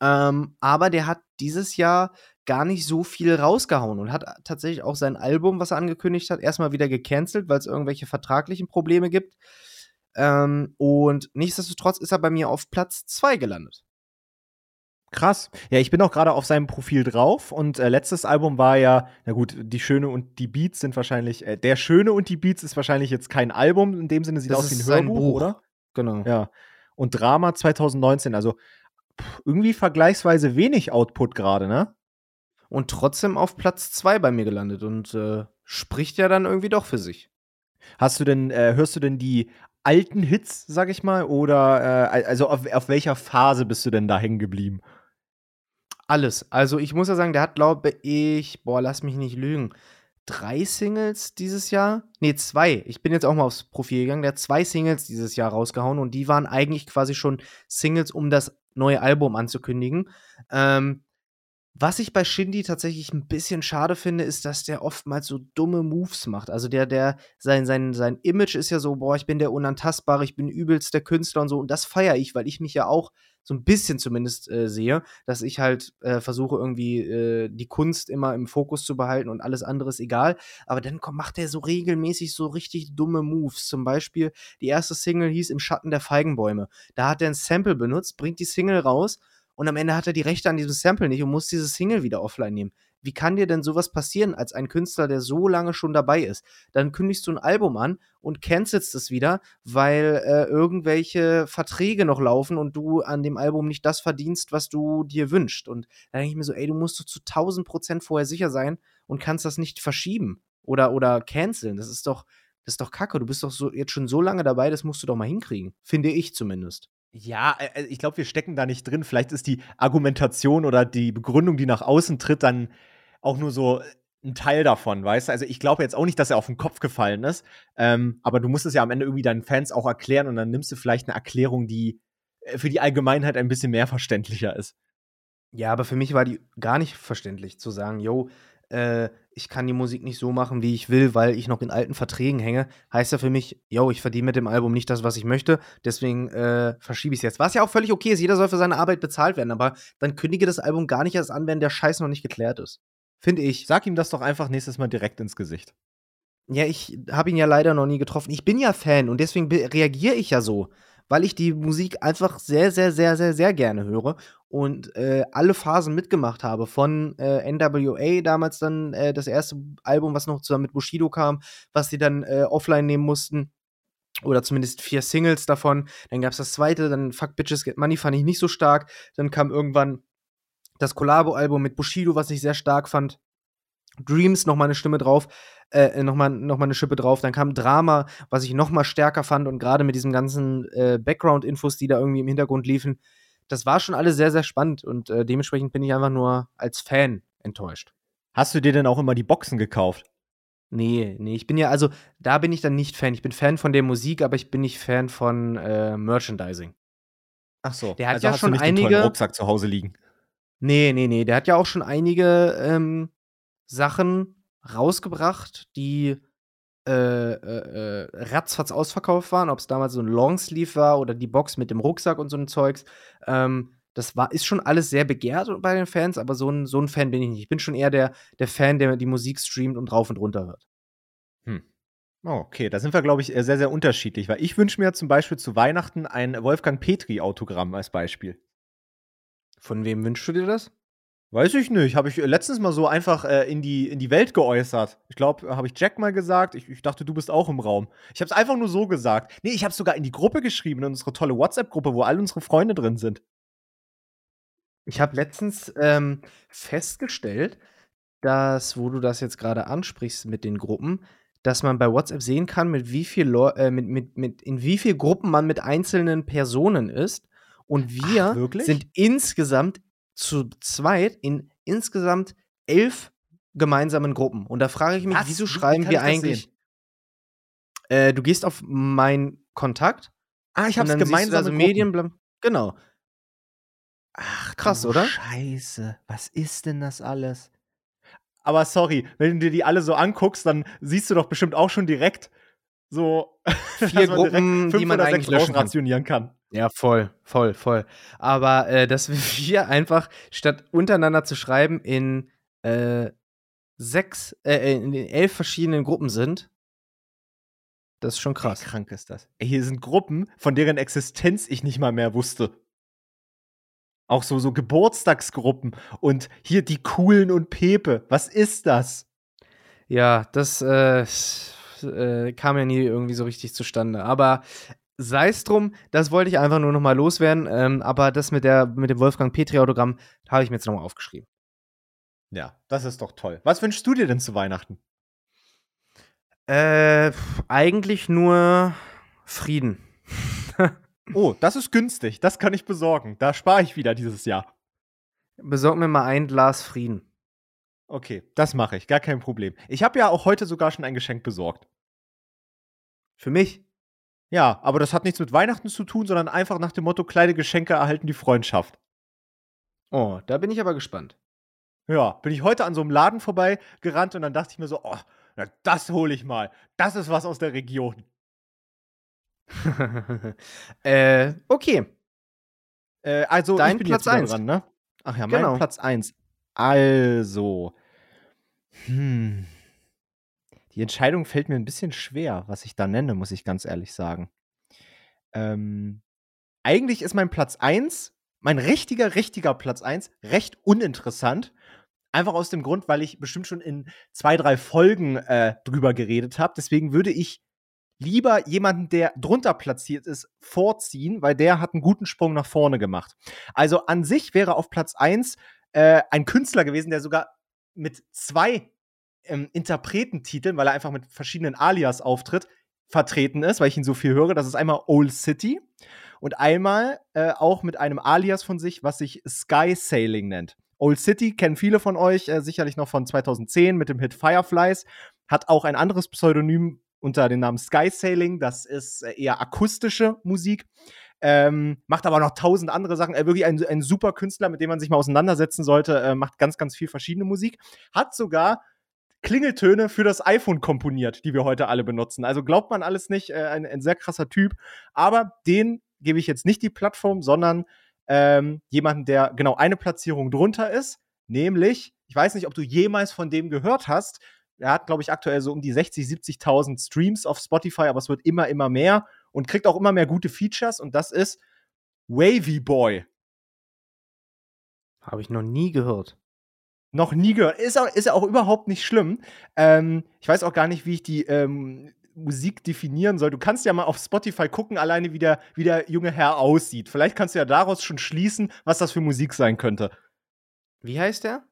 S2: Ähm, aber der hat dieses Jahr gar nicht so viel rausgehauen und hat tatsächlich auch sein Album, was er angekündigt hat, erstmal wieder gecancelt, weil es irgendwelche vertraglichen Probleme gibt. Ähm, und nichtsdestotrotz ist er bei mir auf Platz 2 gelandet.
S1: Krass. Ja, ich bin auch gerade auf seinem Profil drauf und äh, letztes Album war ja, na gut, Die Schöne und die Beats sind wahrscheinlich, äh, Der Schöne und die Beats ist wahrscheinlich jetzt kein Album, in dem Sinne sieht das aus wie ein Hörbuch, Buch. oder?
S2: Genau.
S1: Ja. Und Drama 2019, also pff, irgendwie vergleichsweise wenig Output gerade, ne?
S2: Und trotzdem auf Platz 2 bei mir gelandet und äh, spricht ja dann irgendwie doch für sich.
S1: Hast du denn, äh, hörst du denn die alten Hits, sag ich mal, oder äh, also auf, auf welcher Phase bist du denn da hängen geblieben?
S2: Alles. Also ich muss ja sagen, der hat, glaube ich, boah, lass mich nicht lügen, drei Singles dieses Jahr. Nee, zwei. Ich bin jetzt auch mal aufs Profil gegangen. Der hat zwei Singles dieses Jahr rausgehauen und die waren eigentlich quasi schon Singles, um das neue Album anzukündigen. Ähm, was ich bei Shindy tatsächlich ein bisschen schade finde, ist, dass der oftmals so dumme Moves macht. Also der, der, sein, sein, sein Image ist ja so, boah, ich bin der Unantastbare, ich bin übelst der Künstler und so. Und das feiere ich, weil ich mich ja auch so ein bisschen zumindest äh, sehe, dass ich halt äh, versuche, irgendwie äh, die Kunst immer im Fokus zu behalten und alles andere ist egal. Aber dann komm, macht er so regelmäßig so richtig dumme Moves. Zum Beispiel, die erste Single hieß Im Schatten der Feigenbäume. Da hat er ein Sample benutzt, bringt die Single raus und am Ende hat er die Rechte an diesem Sample nicht und muss diese Single wieder offline nehmen. Wie kann dir denn sowas passieren als ein Künstler, der so lange schon dabei ist? Dann kündigst du ein Album an und cancelst es wieder, weil äh, irgendwelche Verträge noch laufen und du an dem Album nicht das verdienst, was du dir wünschst. Und da denke ich mir so, ey, du musst du zu 1000 Prozent vorher sicher sein und kannst das nicht verschieben oder, oder canceln. Das ist doch, das ist doch kacke. Du bist doch so, jetzt schon so lange dabei, das musst du doch mal hinkriegen. Finde ich zumindest.
S1: Ja, äh, äh, ich glaube, wir stecken da nicht drin. Vielleicht ist die Argumentation oder die Begründung, die nach außen tritt, dann auch nur so ein Teil davon, weißt du? Also ich glaube jetzt auch nicht, dass er auf den Kopf gefallen ist. Ähm, aber du musst es ja am Ende irgendwie deinen Fans auch erklären und dann nimmst du vielleicht eine Erklärung, die äh, für die Allgemeinheit ein bisschen mehr verständlicher ist.
S2: Ja, aber für mich war die gar nicht verständlich zu sagen, yo, äh, ich kann die Musik nicht so machen, wie ich will, weil ich noch in alten Verträgen hänge, heißt ja für mich, yo, ich verdiene mit dem Album nicht das, was ich möchte, deswegen äh, verschiebe ich es jetzt. Was ja auch völlig okay ist, jeder soll für seine Arbeit bezahlt werden, aber dann kündige das Album gar nicht erst an, wenn der Scheiß noch nicht geklärt ist. Finde ich.
S1: Sag ihm das doch einfach nächstes Mal direkt ins Gesicht.
S2: Ja, ich habe ihn ja leider noch nie getroffen. Ich bin ja Fan und deswegen reagiere ich ja so, weil ich die Musik einfach sehr, sehr, sehr, sehr, sehr gerne höre und äh, alle Phasen mitgemacht habe. Von äh, NWA damals dann äh, das erste Album, was noch zusammen mit Bushido kam, was sie dann äh, offline nehmen mussten. Oder zumindest vier Singles davon. Dann gab es das zweite, dann Fuck Bitches Get Money fand ich nicht so stark. Dann kam irgendwann das Collabo-Album mit Bushido, was ich sehr stark fand. Dreams noch mal eine Stimme drauf, äh, noch mal, noch mal eine Schippe drauf. Dann kam Drama, was ich noch mal stärker fand und gerade mit diesen ganzen äh, Background-Infos, die da irgendwie im Hintergrund liefen, das war schon alles sehr, sehr spannend und äh, dementsprechend bin ich einfach nur als Fan enttäuscht.
S1: Hast du dir denn auch immer die Boxen gekauft?
S2: Nee, nee, ich bin ja, also da bin ich dann nicht Fan. Ich bin Fan von der Musik, aber ich bin nicht Fan von äh, Merchandising.
S1: Ach so,
S2: der hat also ja schon einige
S1: Rucksack zu Hause liegen.
S2: Nee, nee, nee, der hat ja auch schon einige ähm, Sachen rausgebracht, die äh, äh, äh, ratzfatz ausverkauft waren, ob es damals so ein Longsleeve war oder die Box mit dem Rucksack und so ein Zeugs. Ähm, das war, ist schon alles sehr begehrt bei den Fans, aber so ein, so ein Fan bin ich nicht. Ich bin schon eher der, der Fan, der die Musik streamt und rauf und runter hört.
S1: Hm. Oh, okay, da sind wir, glaube ich, sehr, sehr unterschiedlich, weil ich wünsche mir zum Beispiel zu Weihnachten ein Wolfgang Petri-Autogramm als Beispiel.
S2: Von wem wünschst du dir das?
S1: Weiß ich nicht. Habe ich letztens mal so einfach äh, in, die, in die Welt geäußert. Ich glaube, habe ich Jack mal gesagt. Ich, ich, dachte, du bist auch im Raum. Ich habe es einfach nur so gesagt. Nee, ich habe sogar in die Gruppe geschrieben, in unsere tolle WhatsApp-Gruppe, wo all unsere Freunde drin sind.
S2: Ich habe letztens ähm, festgestellt, dass, wo du das jetzt gerade ansprichst mit den Gruppen, dass man bei WhatsApp sehen kann, mit wie viel äh, mit, mit, mit, in wie viel Gruppen man mit einzelnen Personen ist. Und wir Ach, sind insgesamt zu zweit in insgesamt elf gemeinsamen Gruppen. Und da frage ich mich, Was? wieso schreiben wir eigentlich. Äh, du gehst auf meinen Kontakt.
S1: Ah, ich habe gemeinsame
S2: also Medien. Genau.
S1: Ach, krass, oder?
S2: Scheiße. Was ist denn das alles?
S1: Aber sorry, wenn du dir die alle so anguckst, dann siehst du doch bestimmt auch schon direkt so <laughs>
S2: vier Gruppen, die man eigentlich
S1: rationieren kann.
S2: Ja, voll, voll, voll. Aber äh, dass <laughs> wir einfach statt untereinander zu schreiben in äh, sechs, äh, in elf verschiedenen Gruppen sind, das ist schon krass.
S1: Wie krank ist das? Ey, hier sind Gruppen, von deren Existenz ich nicht mal mehr wusste. Auch so, so Geburtstagsgruppen und hier die Coolen und Pepe. Was ist das?
S2: Ja, das äh, äh, kam ja nie irgendwie so richtig zustande. Aber sei es drum, das wollte ich einfach nur noch mal loswerden. Ähm, aber das mit, der, mit dem Wolfgang Petri-Autogramm habe ich mir jetzt noch mal aufgeschrieben.
S1: Ja, das ist doch toll. Was wünschst du dir denn zu Weihnachten?
S2: Äh, eigentlich nur Frieden. <laughs>
S1: oh, das ist günstig. Das kann ich besorgen. Da spare ich wieder dieses Jahr.
S2: Besorg mir mal ein Glas Frieden.
S1: Okay, das mache ich. Gar kein Problem. Ich habe ja auch heute sogar schon ein Geschenk besorgt.
S2: Für mich?
S1: Ja, aber das hat nichts mit Weihnachten zu tun, sondern einfach nach dem Motto, kleine Geschenke erhalten die Freundschaft.
S2: Oh, da bin ich aber gespannt.
S1: Ja, bin ich heute an so einem Laden vorbei gerannt und dann dachte ich mir so, oh, na, das hole ich mal. Das ist was aus der Region. <laughs>
S2: äh, okay.
S1: Äh, also,
S2: Dein ich bin Platz 1.
S1: dran, ne? Ach ja, mein genau. Platz 1. Also. Hm. Die Entscheidung fällt mir ein bisschen schwer, was ich da nenne, muss ich ganz ehrlich sagen. Ähm, eigentlich ist mein Platz 1, mein richtiger, richtiger Platz 1, recht uninteressant. Einfach aus dem Grund, weil ich bestimmt schon in zwei, drei Folgen äh, drüber geredet habe. Deswegen würde ich lieber jemanden, der drunter platziert ist, vorziehen, weil der hat einen guten Sprung nach vorne gemacht. Also an sich wäre auf Platz 1 äh, ein Künstler gewesen, der sogar mit zwei ähm, Interpretentiteln, weil er einfach mit verschiedenen Alias auftritt, vertreten ist, weil ich ihn so viel höre. Das ist einmal Old City und einmal äh, auch mit einem Alias von sich, was sich Sky Sailing nennt. Old City kennen viele von euch äh, sicherlich noch von 2010 mit dem Hit Fireflies. Hat auch ein anderes Pseudonym unter dem Namen Sky Sailing. Das ist äh, eher akustische Musik. Ähm, macht aber noch tausend andere Sachen. Er wirklich ein, ein super Künstler, mit dem man sich mal auseinandersetzen sollte. Äh, macht ganz, ganz viel verschiedene Musik. Hat sogar Klingeltöne für das iPhone komponiert, die wir heute alle benutzen. Also glaubt man alles nicht, äh, ein, ein sehr krasser Typ. Aber den gebe ich jetzt nicht die Plattform, sondern ähm, jemanden, der genau eine Platzierung drunter ist, nämlich, ich weiß nicht, ob du jemals von dem gehört hast. Er hat, glaube ich, aktuell so um die 60, 70.000 Streams auf Spotify, aber es wird immer, immer mehr und kriegt auch immer mehr gute Features und das ist Wavy Boy.
S2: Habe ich noch nie gehört.
S1: Noch nie gehört. Ist, auch, ist auch überhaupt nicht schlimm. Ähm, ich weiß auch gar nicht, wie ich die ähm, Musik definieren soll. Du kannst ja mal auf Spotify gucken, alleine wie der, wie der junge Herr aussieht. Vielleicht kannst du ja daraus schon schließen, was das für Musik sein könnte.
S2: Wie heißt der?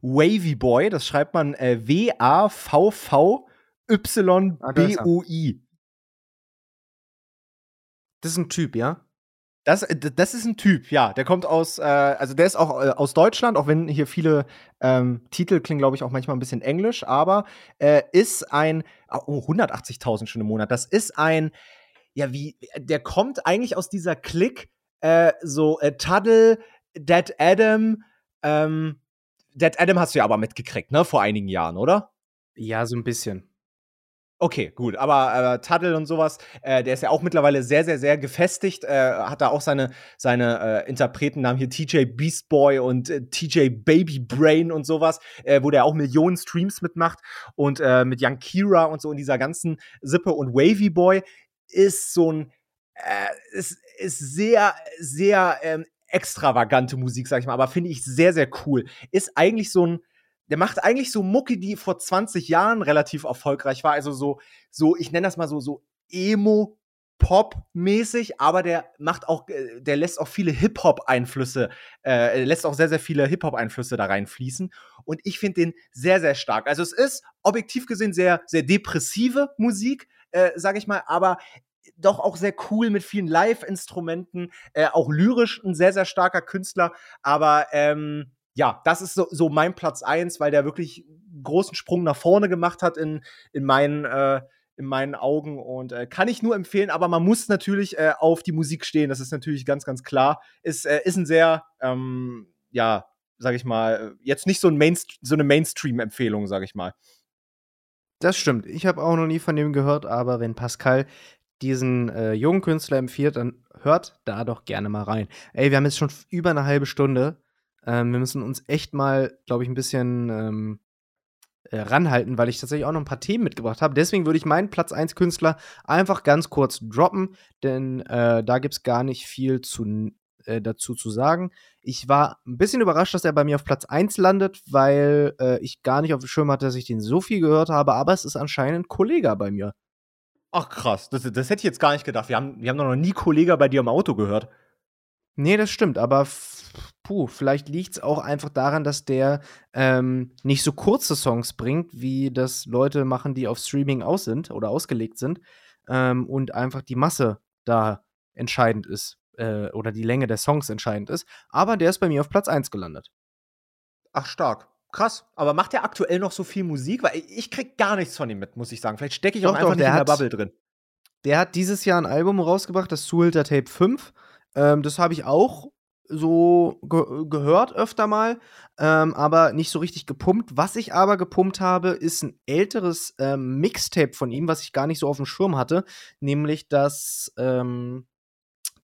S1: Wavy Boy, das schreibt man äh, W-A-V-V-Y-B-O-I.
S2: Das ist ein Typ, ja?
S1: Das, äh, das ist ein Typ, ja. Der kommt aus, äh, also der ist auch äh, aus Deutschland, auch wenn hier viele ähm, Titel klingen, glaube ich, auch manchmal ein bisschen englisch, aber äh, ist ein, oh, 180.000 schon im Monat. Das ist ein, ja, wie, der kommt eigentlich aus dieser Klick, äh, so äh, Tuddle, Dead Adam, ähm, Dead Adam hast du ja aber mitgekriegt, ne, vor einigen Jahren, oder?
S2: Ja, so ein bisschen.
S1: Okay, gut. Aber äh, Tuttle und sowas, äh, der ist ja auch mittlerweile sehr, sehr, sehr gefestigt. Äh, hat da auch seine, seine äh, Interpretennamen hier TJ Beastboy und äh, TJ Baby Brain und sowas, äh, wo der auch Millionen Streams mitmacht. Und äh, mit Young Kira und so in dieser ganzen Sippe. Und Wavy Boy ist so ein, äh, ist, ist sehr, sehr ähm, extravagante Musik, sag ich mal, aber finde ich sehr, sehr cool. Ist eigentlich so ein der macht eigentlich so Mucke, die vor 20 Jahren relativ erfolgreich war. Also so, so ich nenne das mal so, so Emo. Pop-mäßig, aber der macht auch, äh, der lässt auch viele Hip-Hop-Einflüsse, äh, lässt auch sehr, sehr viele Hip-Hop-Einflüsse da reinfließen. Und ich finde den sehr, sehr stark. Also es ist objektiv gesehen sehr, sehr depressive Musik, äh, sage ich mal, aber doch auch sehr cool mit vielen Live-Instrumenten, äh, auch lyrisch ein sehr, sehr starker Künstler, aber ähm, ja, das ist so, so mein Platz 1, weil der wirklich großen Sprung nach vorne gemacht hat in, in meinen äh, in meinen Augen und äh, kann ich nur empfehlen, aber man muss natürlich äh, auf die Musik stehen, das ist natürlich ganz, ganz klar. Ist, äh, ist ein sehr, ähm, ja, sag ich mal, jetzt nicht so, ein Mainst so eine Mainstream-Empfehlung, sag ich mal.
S2: Das stimmt. Ich habe auch noch nie von dem gehört, aber wenn Pascal diesen äh, jungen Künstler empfiehlt, dann hört da doch gerne mal rein. Ey, wir haben jetzt schon über eine halbe Stunde. Ähm, wir müssen uns echt mal, glaube ich, ein bisschen ähm, äh, ranhalten, weil ich tatsächlich auch noch ein paar Themen mitgebracht habe. Deswegen würde ich meinen Platz 1 Künstler einfach ganz kurz droppen, denn äh, da gibt es gar nicht viel zu, äh, dazu zu sagen. Ich war ein bisschen überrascht, dass er bei mir auf Platz 1 landet, weil äh, ich gar nicht auf dem Schirm hatte, dass ich den so viel gehört habe, aber es ist anscheinend Kollege bei mir.
S1: Ach krass, das, das hätte ich jetzt gar nicht gedacht. Wir haben, wir haben noch nie Kollege bei dir im Auto gehört.
S2: Nee, das stimmt, aber puh, vielleicht liegt es auch einfach daran, dass der ähm, nicht so kurze Songs bringt, wie das Leute machen, die auf Streaming aus sind oder ausgelegt sind ähm, und einfach die Masse da entscheidend ist äh, oder die Länge der Songs entscheidend ist. Aber der ist bei mir auf Platz 1 gelandet.
S1: Ach, stark. Krass. Aber macht er aktuell noch so viel Musik? Weil ich krieg gar nichts von ihm mit, muss ich sagen. Vielleicht stecke ich doch, auch einfach doch, nicht in der Bubble drin.
S2: Der hat dieses Jahr ein Album rausgebracht, das Zuhilter Tape 5. Ähm, das habe ich auch so ge gehört öfter mal, ähm, aber nicht so richtig gepumpt. Was ich aber gepumpt habe, ist ein älteres ähm, Mixtape von ihm, was ich gar nicht so auf dem Schirm hatte, nämlich das, ähm,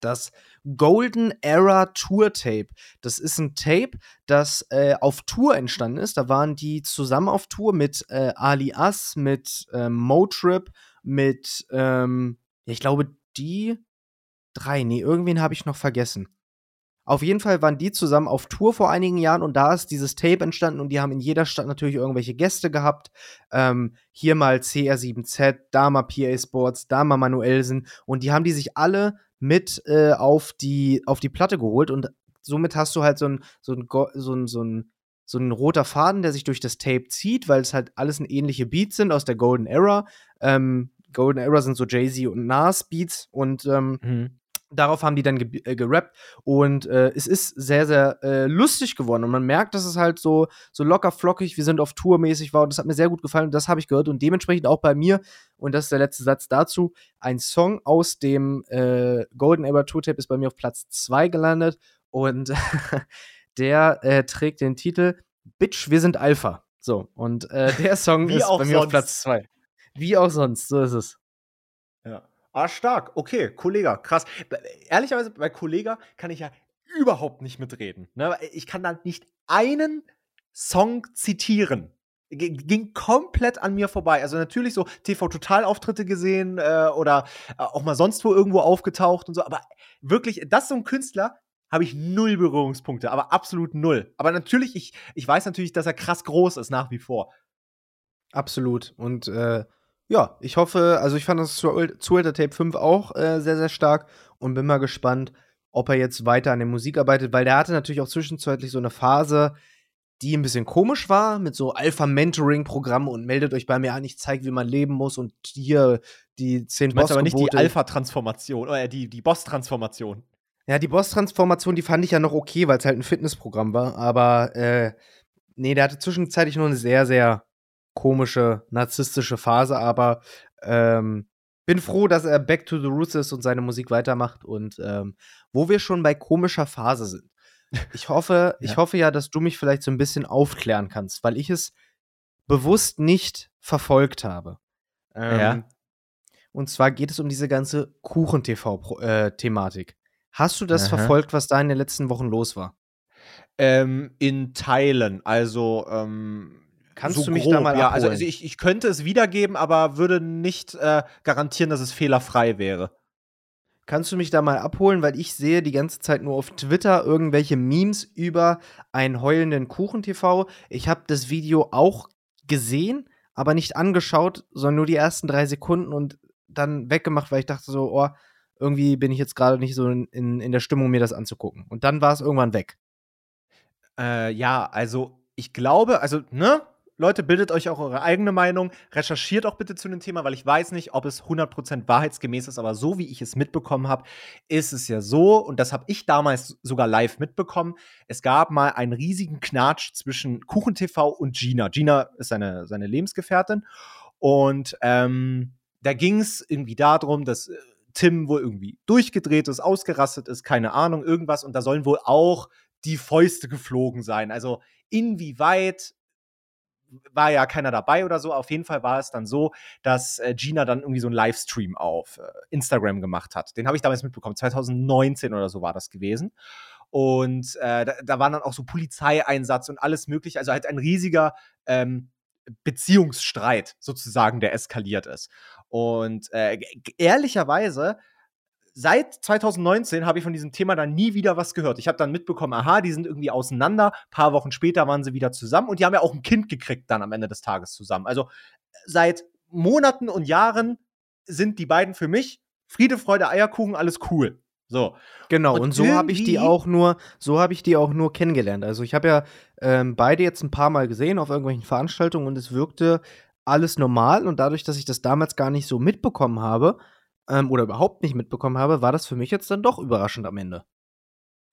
S2: das Golden Era Tour Tape. Das ist ein Tape, das äh, auf Tour entstanden ist. Da waren die zusammen auf Tour mit äh, Ali As, mit ähm, Motrip, mit, ähm, ich glaube, die drei, nee, irgendwen habe ich noch vergessen. Auf jeden Fall waren die zusammen auf Tour vor einigen Jahren und da ist dieses Tape entstanden und die haben in jeder Stadt natürlich irgendwelche Gäste gehabt. Ähm, hier mal CR7Z, da mal PA Sports, da mal Manuelsen und die haben die sich alle mit äh, auf, die, auf die Platte geholt und somit hast du halt so ein, so ein, so ein, so ein so ein roter Faden, der sich durch das Tape zieht, weil es halt alles ähnliche Beats sind aus der Golden Era. Ähm, Golden Era sind so Jay-Z und Nas Beats und ähm, mhm. Darauf haben die dann ge äh, gerappt und äh, es ist sehr, sehr äh, lustig geworden und man merkt, dass es halt so, so locker flockig, wir sind auf Tour mäßig war und das hat mir sehr gut gefallen und das habe ich gehört und dementsprechend auch bei mir, und das ist der letzte Satz dazu, ein Song aus dem äh, Golden Ever Tour Tape ist bei mir auf Platz 2 gelandet und <laughs> der äh, trägt den Titel Bitch, wir sind Alpha. So, und äh, der Song ist bei mir sonst. auf Platz 2. Wie auch sonst, so ist es.
S1: Ja. Ah, stark. Okay, Kollega, krass. Ehrlicherweise, bei Kollega kann ich ja überhaupt nicht mitreden. Ne? Ich kann da nicht einen Song zitieren. G ging komplett an mir vorbei. Also natürlich so TV-Total-Auftritte gesehen äh, oder äh, auch mal sonst wo irgendwo aufgetaucht und so. Aber wirklich, das ist so ein Künstler, habe ich null Berührungspunkte, aber absolut null. Aber natürlich, ich, ich weiß natürlich, dass er krass groß ist nach wie vor.
S2: Absolut. Und äh, ja, ich hoffe, also ich fand das Zuhälter Tape 5 auch äh, sehr, sehr stark und bin mal gespannt, ob er jetzt weiter an der Musik arbeitet, weil der hatte natürlich auch zwischenzeitlich so eine Phase, die ein bisschen komisch war, mit so Alpha-Mentoring-Programmen und meldet euch bei mir an, ich zeige, wie man leben muss und hier die zehn
S1: Boss. aber nicht die Alpha-Transformation oder die, die Boss-Transformation.
S2: Ja, die Boss-Transformation, die fand ich ja noch okay, weil es halt ein Fitnessprogramm war, aber äh, nee, der hatte zwischenzeitlich nur eine sehr, sehr komische, narzisstische Phase, aber ähm, bin froh, dass er back to the roots ist und seine Musik weitermacht. Und ähm, wo wir schon bei komischer Phase sind. Ich hoffe, <laughs> ja. ich hoffe ja, dass du mich vielleicht so ein bisschen aufklären kannst, weil ich es bewusst nicht verfolgt habe. Ähm, ja. Und zwar geht es um diese ganze Kuchen-TV-Thematik. Äh, Hast du das Aha. verfolgt, was da in den letzten Wochen los war?
S1: Ähm, in Teilen. Also, ähm, Kannst so du mich grob, da mal ja, also, also ich, ich, könnte es wiedergeben, aber würde nicht äh, garantieren, dass es fehlerfrei wäre.
S2: Kannst du mich da mal abholen, weil ich sehe die ganze Zeit nur auf Twitter irgendwelche Memes über einen heulenden Kuchen-TV. Ich habe das Video auch gesehen, aber nicht angeschaut, sondern nur die ersten drei Sekunden und dann weggemacht, weil ich dachte so, oh, irgendwie bin ich jetzt gerade nicht so in, in, in der Stimmung, mir das anzugucken. Und dann war es irgendwann weg.
S1: Äh, ja, also ich glaube, also, ne, Leute, bildet euch auch eure eigene Meinung. Recherchiert auch bitte zu dem Thema, weil ich weiß nicht, ob es 100% wahrheitsgemäß ist, aber so wie ich es mitbekommen habe, ist es ja so, und das habe ich damals sogar live mitbekommen, es gab mal einen riesigen Knatsch zwischen KuchenTV und Gina. Gina ist seine, seine Lebensgefährtin und ähm, da ging es irgendwie darum, dass äh, Tim wohl irgendwie durchgedreht ist, ausgerastet ist, keine Ahnung, irgendwas, und da sollen wohl auch die Fäuste geflogen sein. Also inwieweit war ja keiner dabei oder so. Auf jeden Fall war es dann so, dass äh, Gina dann irgendwie so einen Livestream auf äh, Instagram gemacht hat. Den habe ich damals mitbekommen. 2019 oder so war das gewesen. Und äh, da, da war dann auch so Polizeieinsatz und alles mögliche. Also halt ein riesiger ähm, Beziehungsstreit sozusagen, der eskaliert ist. Und äh, ehrlicherweise seit 2019 habe ich von diesem Thema dann nie wieder was gehört. Ich habe dann mitbekommen, aha, die sind irgendwie auseinander. Ein paar Wochen später waren sie wieder zusammen und die haben ja auch ein Kind gekriegt dann am Ende des Tages zusammen. Also seit Monaten und Jahren sind die beiden für mich Friede, Freude, Eierkuchen, alles cool. So.
S2: Genau, und, und so habe ich die auch nur, so habe ich die auch nur kennengelernt. Also ich habe ja ähm, beide jetzt ein paar Mal gesehen auf irgendwelchen Veranstaltungen und es wirkte alles normal und dadurch, dass ich das damals gar nicht so mitbekommen habe, ähm, oder überhaupt nicht mitbekommen habe, war das für mich jetzt dann doch überraschend am Ende.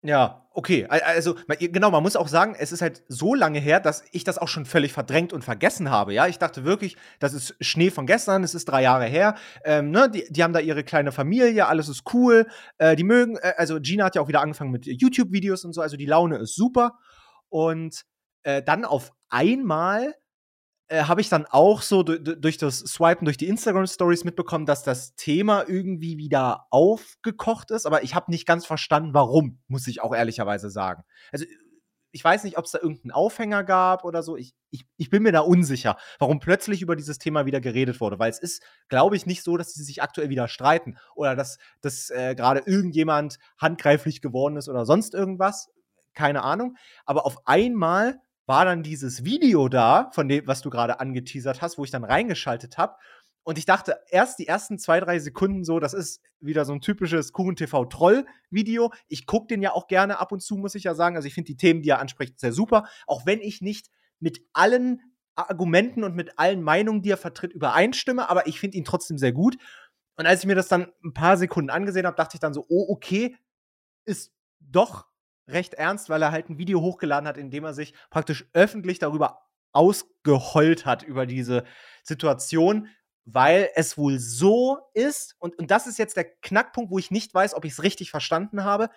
S1: Ja, okay. Also, genau, man muss auch sagen, es ist halt so lange her, dass ich das auch schon völlig verdrängt und vergessen habe. Ja, ich dachte wirklich, das ist Schnee von gestern, es ist drei Jahre her. Ähm, ne? die, die haben da ihre kleine Familie, alles ist cool. Äh, die mögen, äh, also Gina hat ja auch wieder angefangen mit YouTube-Videos und so, also die Laune ist super. Und äh, dann auf einmal äh, habe ich dann auch so durch das Swipen durch die Instagram Stories mitbekommen, dass das Thema irgendwie wieder aufgekocht ist, aber ich habe nicht ganz verstanden, warum, muss ich auch ehrlicherweise sagen. Also ich weiß nicht, ob es da irgendeinen Aufhänger gab oder so. Ich, ich, ich bin mir da unsicher, warum plötzlich über dieses Thema wieder geredet wurde, weil es ist, glaube ich, nicht so, dass sie sich aktuell wieder streiten oder dass, dass äh, gerade irgendjemand handgreiflich geworden ist oder sonst irgendwas. Keine Ahnung. Aber auf einmal war dann dieses Video da, von dem, was du gerade angeteasert hast, wo ich dann reingeschaltet habe. Und ich dachte erst die ersten zwei, drei Sekunden so, das ist wieder so ein typisches Kuchen-TV-Troll-Video. Ich gucke den ja auch gerne ab und zu, muss ich ja sagen. Also ich finde die Themen, die er anspricht, sehr super. Auch wenn ich nicht mit allen Argumenten und mit allen Meinungen, die er vertritt, übereinstimme, aber ich finde ihn trotzdem sehr gut. Und als ich mir das dann ein paar Sekunden angesehen habe, dachte ich dann so, oh, okay, ist doch recht ernst, weil er halt ein Video hochgeladen hat, in dem er sich praktisch öffentlich darüber ausgeheult hat, über diese Situation, weil es wohl so ist, und, und das ist jetzt der Knackpunkt, wo ich nicht weiß, ob ich es richtig verstanden habe.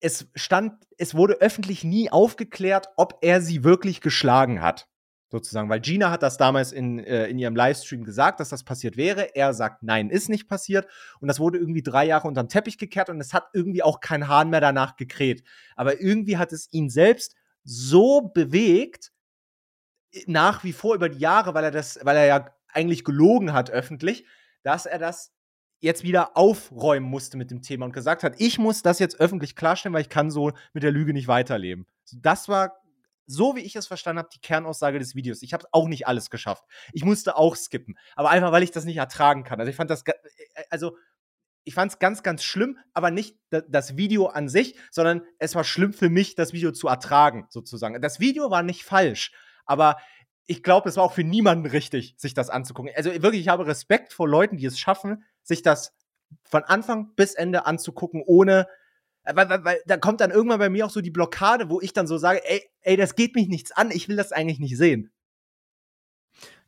S1: es stand, es wurde öffentlich nie aufgeklärt, ob er sie wirklich geschlagen hat. Sozusagen, weil Gina hat das damals in, äh, in ihrem Livestream gesagt, dass das passiert wäre. Er sagt, nein, ist nicht passiert. Und das wurde irgendwie drei Jahre unterm Teppich gekehrt und es hat irgendwie auch kein Hahn mehr danach gekräht. Aber irgendwie hat es ihn selbst so bewegt, nach wie vor über die Jahre, weil er das, weil er ja eigentlich gelogen hat öffentlich, dass er das jetzt wieder aufräumen musste mit dem Thema und gesagt hat, ich muss das jetzt öffentlich klarstellen, weil ich kann so mit der Lüge nicht weiterleben. Das war so wie ich es verstanden habe, die Kernaussage des Videos. Ich habe auch nicht alles geschafft. Ich musste auch skippen, aber einfach weil ich das nicht ertragen kann. Also ich fand das äh, äh, also ich fand es ganz, ganz schlimm, aber nicht das Video an sich, sondern es war schlimm für mich, das Video zu ertragen, sozusagen. Das Video war nicht falsch, aber ich glaube, es war auch für niemanden richtig, sich das anzugucken. Also wirklich, ich habe Respekt vor Leuten, die es schaffen, sich das von Anfang bis Ende anzugucken, ohne. Weil, weil, weil da kommt dann irgendwann bei mir auch so die Blockade, wo ich dann so sage, ey, ey, das geht mich nichts an, ich will das eigentlich nicht sehen.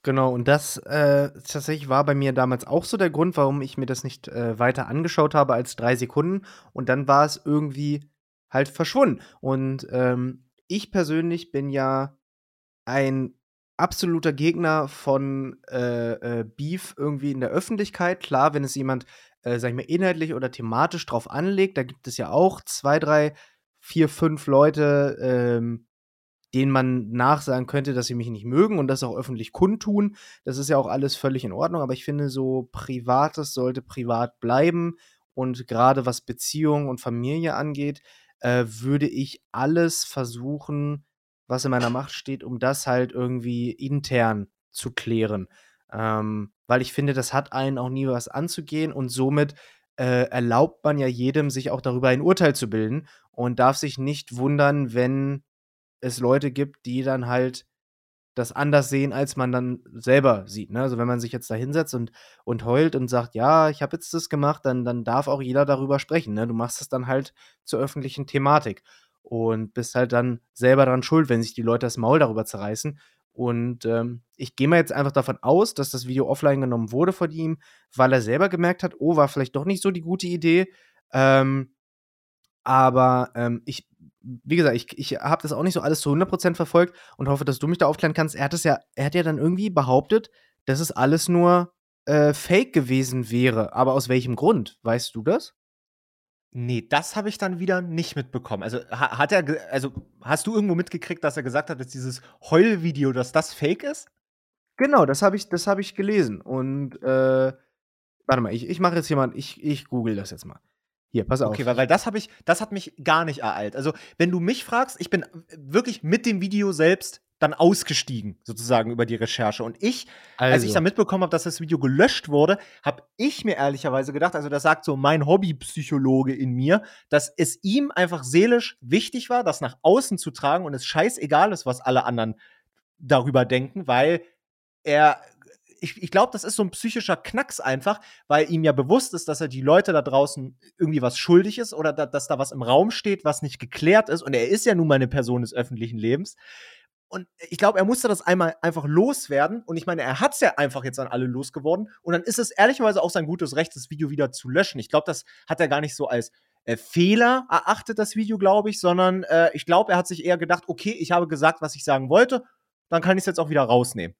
S2: Genau, und das äh, tatsächlich war bei mir damals auch so der Grund, warum ich mir das nicht äh, weiter angeschaut habe als drei Sekunden. Und dann war es irgendwie halt verschwunden. Und ähm, ich persönlich bin ja ein absoluter Gegner von äh, äh, Beef irgendwie in der Öffentlichkeit. Klar, wenn es jemand, äh, sag ich mal, inhaltlich oder thematisch drauf anlegt, da gibt es ja auch zwei, drei, vier, fünf Leute, ähm, denen man nachsagen könnte, dass sie mich nicht mögen und das auch öffentlich kundtun. Das ist ja auch alles völlig in Ordnung, aber ich finde, so Privates sollte privat bleiben. Und gerade was Beziehung und Familie angeht, äh, würde ich alles versuchen, was in meiner Macht steht, um das halt irgendwie intern zu klären. Ähm, weil ich finde, das hat einen auch nie was anzugehen und somit äh, erlaubt man ja jedem, sich auch darüber ein Urteil zu bilden und darf sich nicht wundern, wenn es Leute gibt, die dann halt das anders sehen, als man dann selber sieht. Ne? Also wenn man sich jetzt da hinsetzt und, und heult und sagt, ja, ich habe jetzt das gemacht, dann, dann darf auch jeder darüber sprechen. Ne? Du machst es dann halt zur öffentlichen Thematik und bist halt dann selber daran schuld, wenn sich die Leute das Maul darüber zerreißen. Und ähm, ich gehe mal jetzt einfach davon aus, dass das Video offline genommen wurde von ihm, weil er selber gemerkt hat, oh, war vielleicht doch nicht so die gute Idee. Ähm, aber ähm, ich, wie gesagt, ich, ich habe das auch nicht so alles zu 100% verfolgt und hoffe, dass du mich da aufklären kannst. Er hat ja, er hat ja dann irgendwie behauptet, dass es alles nur äh, Fake gewesen wäre. Aber aus welchem Grund? Weißt du das?
S1: Nee, das habe ich dann wieder nicht mitbekommen. Also hat er, also hast du irgendwo mitgekriegt, dass er gesagt hat, dass dieses Heulvideo, dass das Fake ist?
S2: Genau, das habe ich, das habe ich gelesen. Und äh, warte mal, ich, ich mache jetzt mal, ich, ich google das jetzt mal. Hier, pass auf.
S1: Okay, weil, weil das habe ich, das hat mich gar nicht ereilt. Also, wenn du mich fragst, ich bin wirklich mit dem Video selbst dann ausgestiegen, sozusagen über die Recherche. Und ich, also. als ich also. dann mitbekommen habe, dass das Video gelöscht wurde, habe ich mir ehrlicherweise gedacht, also das sagt so mein Hobbypsychologe in mir, dass es ihm einfach seelisch wichtig war, das nach außen zu tragen und es scheißegal ist, was alle anderen darüber denken, weil er ich, ich glaube, das ist so ein psychischer Knacks einfach, weil ihm ja bewusst ist, dass er die Leute da draußen irgendwie was schuldig ist oder da, dass da was im Raum steht, was nicht geklärt ist. Und er ist ja nun mal eine Person des öffentlichen Lebens. Und ich glaube, er musste das einmal einfach loswerden. Und ich meine, er hat es ja einfach jetzt an alle losgeworden. Und dann ist es ehrlicherweise auch sein gutes Recht, das Video wieder zu löschen. Ich glaube, das hat er gar nicht so als äh, Fehler erachtet, das Video, glaube ich, sondern äh, ich glaube, er hat sich eher gedacht, okay, ich habe gesagt, was ich sagen wollte, dann kann ich es jetzt auch wieder rausnehmen.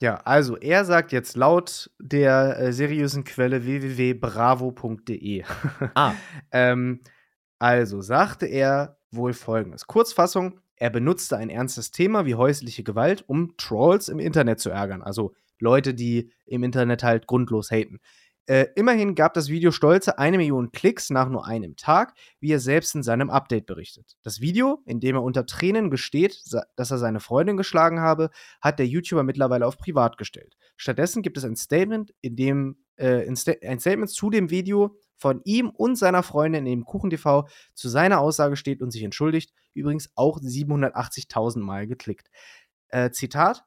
S2: Ja, also er sagt jetzt laut der äh, seriösen Quelle www.bravo.de. Ah. <laughs> ähm, also sagte er wohl folgendes: Kurzfassung, er benutzte ein ernstes Thema wie häusliche Gewalt, um Trolls im Internet zu ärgern. Also Leute, die im Internet halt grundlos haten. Äh, immerhin gab das Video stolze eine Million Klicks nach nur einem Tag, wie er selbst in seinem Update berichtet. Das Video, in dem er unter Tränen gesteht, dass er seine Freundin geschlagen habe, hat der YouTuber mittlerweile auf privat gestellt. Stattdessen gibt es ein Statement, in dem äh, ein Statement zu dem Video von ihm und seiner Freundin in dem KuchenTV zu seiner Aussage steht und sich entschuldigt. Übrigens auch 780.000 Mal geklickt. Äh, Zitat: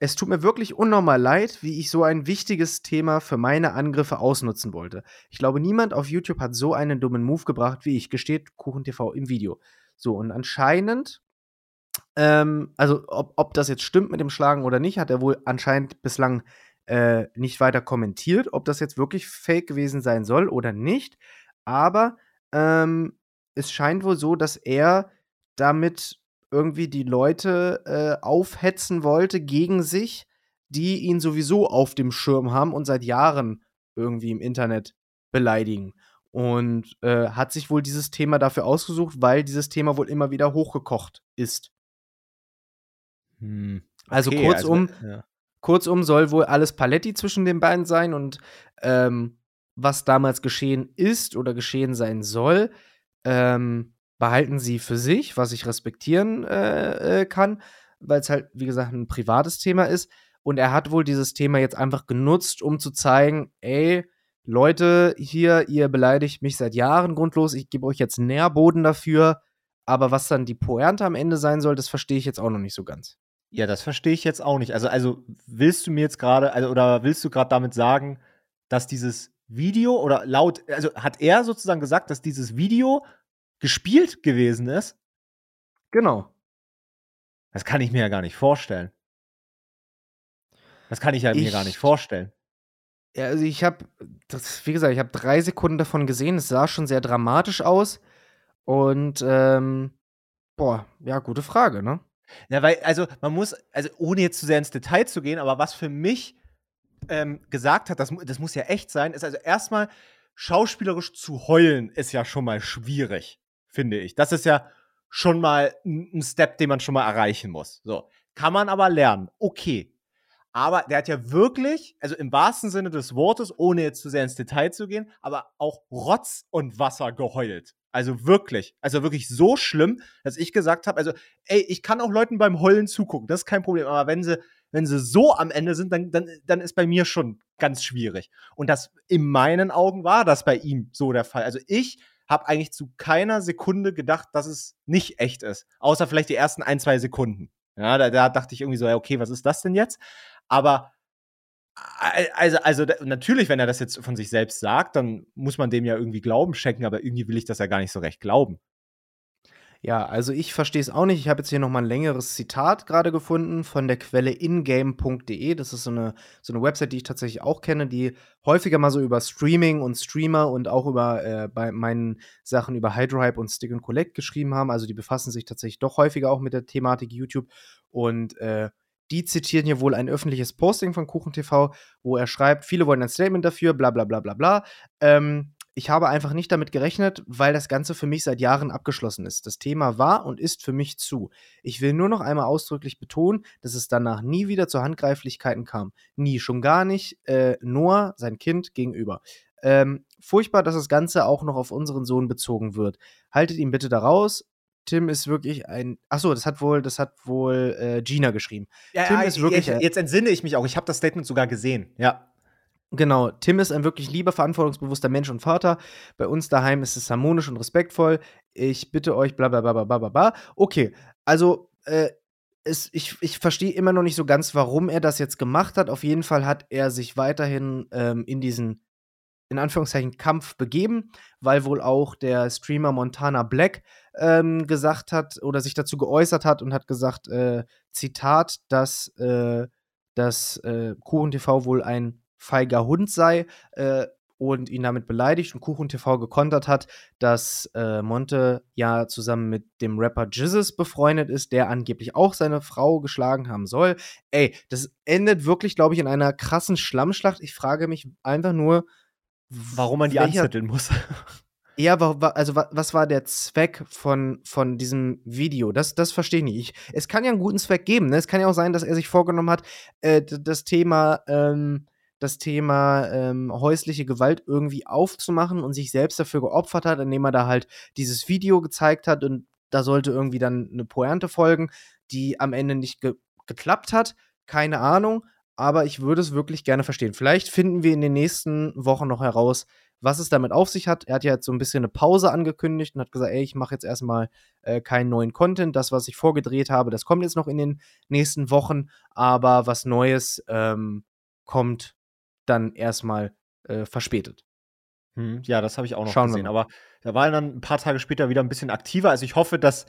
S2: Es tut mir wirklich unnormal leid, wie ich so ein wichtiges Thema für meine Angriffe ausnutzen wollte. Ich glaube, niemand auf YouTube hat so einen dummen Move gebracht wie ich, gesteht KuchenTV im Video. So, und anscheinend ähm, also ob, ob das jetzt stimmt mit dem Schlagen oder nicht, hat er wohl anscheinend bislang äh, nicht weiter kommentiert, ob das jetzt wirklich fake gewesen sein soll oder nicht. Aber ähm, es scheint wohl so, dass er damit irgendwie die Leute äh, aufhetzen wollte gegen sich, die ihn sowieso auf dem Schirm haben und seit Jahren irgendwie im Internet beleidigen. Und äh, hat sich wohl dieses Thema dafür ausgesucht, weil dieses Thema wohl immer wieder hochgekocht ist. Hm. Also okay, also kurzum, also, ja. Kurzum soll wohl alles Paletti zwischen den beiden sein und ähm, was damals geschehen ist oder geschehen sein soll, ähm, behalten sie für sich, was ich respektieren äh, äh, kann, weil es halt, wie gesagt, ein privates Thema ist. Und er hat wohl dieses Thema jetzt einfach genutzt, um zu zeigen, ey, Leute, hier, ihr beleidigt mich seit Jahren grundlos, ich gebe euch jetzt Nährboden dafür, aber was dann die Pointe am Ende sein soll, das verstehe ich jetzt auch noch nicht so ganz.
S1: Ja, das verstehe ich jetzt auch nicht. Also, also willst du mir jetzt gerade, also, oder willst du gerade damit sagen, dass dieses Video oder laut, also hat er sozusagen gesagt, dass dieses Video gespielt gewesen ist?
S2: Genau.
S1: Das kann ich mir ja gar nicht vorstellen. Das kann ich ja ich, mir gar nicht vorstellen.
S2: Ja, also ich habe, wie gesagt, ich habe drei Sekunden davon gesehen. Es sah schon sehr dramatisch aus. Und, ähm, boah, ja, gute Frage, ne?
S1: Ja, weil, also man muss, also ohne jetzt zu sehr ins Detail zu gehen, aber was für mich ähm, gesagt hat, das, das muss ja echt sein, ist also erstmal schauspielerisch zu heulen, ist ja schon mal schwierig, finde ich. Das ist ja schon mal ein Step, den man schon mal erreichen muss. So. Kann man aber lernen. Okay. Aber der hat ja wirklich, also im wahrsten Sinne des Wortes, ohne jetzt zu sehr ins Detail zu gehen, aber auch Rotz und Wasser geheult. Also wirklich, also wirklich so schlimm, dass ich gesagt habe, also ey, ich kann auch Leuten beim Heulen zugucken, das ist kein Problem, aber wenn sie wenn sie so am Ende sind, dann, dann, dann ist bei mir schon ganz schwierig. Und das in meinen Augen war das bei ihm so der Fall. Also ich habe eigentlich zu keiner Sekunde gedacht, dass es nicht echt ist. Außer vielleicht die ersten ein, zwei Sekunden. Ja, da, da dachte ich irgendwie so, okay, was ist das denn jetzt? Aber also, also natürlich, wenn er das jetzt von sich selbst sagt, dann muss man dem ja irgendwie Glauben schenken, aber irgendwie will ich das ja gar nicht so recht glauben.
S2: Ja, also ich verstehe es auch nicht. Ich habe jetzt hier nochmal ein längeres Zitat gerade gefunden von der Quelle ingame.de. Das ist so eine, so eine Website, die ich tatsächlich auch kenne, die häufiger mal so über Streaming und Streamer und auch über äh, bei meinen Sachen über Hydrohype und Stick and Collect geschrieben haben. Also die befassen sich tatsächlich doch häufiger auch mit der Thematik YouTube. Und äh, die zitieren hier wohl ein öffentliches Posting von KuchenTV, wo er schreibt, viele wollen ein Statement dafür, bla bla bla bla bla. Ähm, ich habe einfach nicht damit gerechnet, weil das Ganze für mich seit Jahren abgeschlossen ist. Das Thema war und ist für mich zu. Ich will nur noch einmal ausdrücklich betonen, dass es danach nie wieder zu Handgreiflichkeiten kam. Nie, schon gar nicht äh, Noah, sein Kind, gegenüber. Ähm, furchtbar, dass das Ganze auch noch auf unseren Sohn bezogen wird. Haltet ihn bitte da raus. Tim ist wirklich ein. Achso, das hat wohl, das hat wohl äh, Gina geschrieben.
S1: Ja,
S2: Tim
S1: ja, ist wirklich. Jetzt, jetzt entsinne ich mich auch. Ich habe das Statement sogar gesehen. Ja.
S2: Genau, Tim ist ein wirklich lieber, verantwortungsbewusster Mensch und Vater. Bei uns daheim ist es harmonisch und respektvoll. Ich bitte euch, bla bla bla bla bla bla. Okay, also äh, es, ich, ich verstehe immer noch nicht so ganz, warum er das jetzt gemacht hat. Auf jeden Fall hat er sich weiterhin ähm, in diesen, in Anführungszeichen, Kampf begeben, weil wohl auch der Streamer Montana Black ähm, gesagt hat oder sich dazu geäußert hat und hat gesagt, äh, Zitat, dass, äh, dass äh, Kuchen TV wohl ein feiger Hund sei äh, und ihn damit beleidigt und Kuchen TV gekontert hat, dass äh, Monte ja zusammen mit dem Rapper Jizzes befreundet ist, der angeblich auch seine Frau geschlagen haben soll. Ey, das endet wirklich, glaube ich, in einer krassen Schlammschlacht. Ich frage mich einfach nur,
S1: warum man die welcher, anzetteln muss. <laughs>
S2: Ja, also was war der Zweck von, von diesem Video? Das, das verstehe ich nicht. Ich, es kann ja einen guten Zweck geben. Ne? Es kann ja auch sein, dass er sich vorgenommen hat, äh, das Thema ähm, das Thema ähm, häusliche Gewalt irgendwie aufzumachen und sich selbst dafür geopfert hat, indem er da halt dieses Video gezeigt hat und da sollte irgendwie dann eine Pointe folgen, die am Ende nicht ge geklappt hat. Keine Ahnung, aber ich würde es wirklich gerne verstehen. Vielleicht finden wir in den nächsten Wochen noch heraus, was es damit auf sich hat. Er hat ja jetzt so ein bisschen eine Pause angekündigt und hat gesagt, ey, ich mache jetzt erstmal äh, keinen neuen Content. Das, was ich vorgedreht habe, das kommt jetzt noch in den nächsten Wochen, aber was Neues ähm, kommt dann erstmal äh, verspätet.
S1: Hm, ja, das habe ich auch noch Schauen gesehen. Aber da war er dann ein paar Tage später wieder ein bisschen aktiver. Also ich hoffe, dass,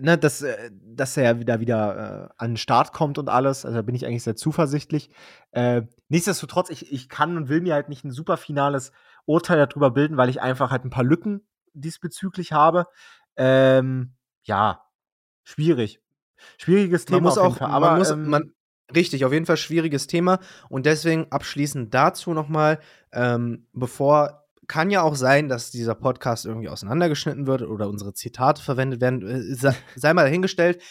S1: ne, dass, äh, dass er wieder, wieder äh, an den Start kommt und alles. Also da bin ich eigentlich sehr zuversichtlich. Äh, nichtsdestotrotz, ich, ich kann und will mir halt nicht ein super finales Urteil darüber bilden, weil ich einfach halt ein paar Lücken diesbezüglich habe. Ähm, ja, schwierig. Schwieriges Thema.
S2: Man muss auch, Fall, aber man muss, ähm, man, richtig, auf jeden Fall schwieriges Thema. Und deswegen abschließend dazu nochmal, ähm, bevor kann ja auch sein, dass dieser Podcast irgendwie auseinandergeschnitten wird oder unsere Zitate verwendet werden. Äh, sei, sei mal dahingestellt.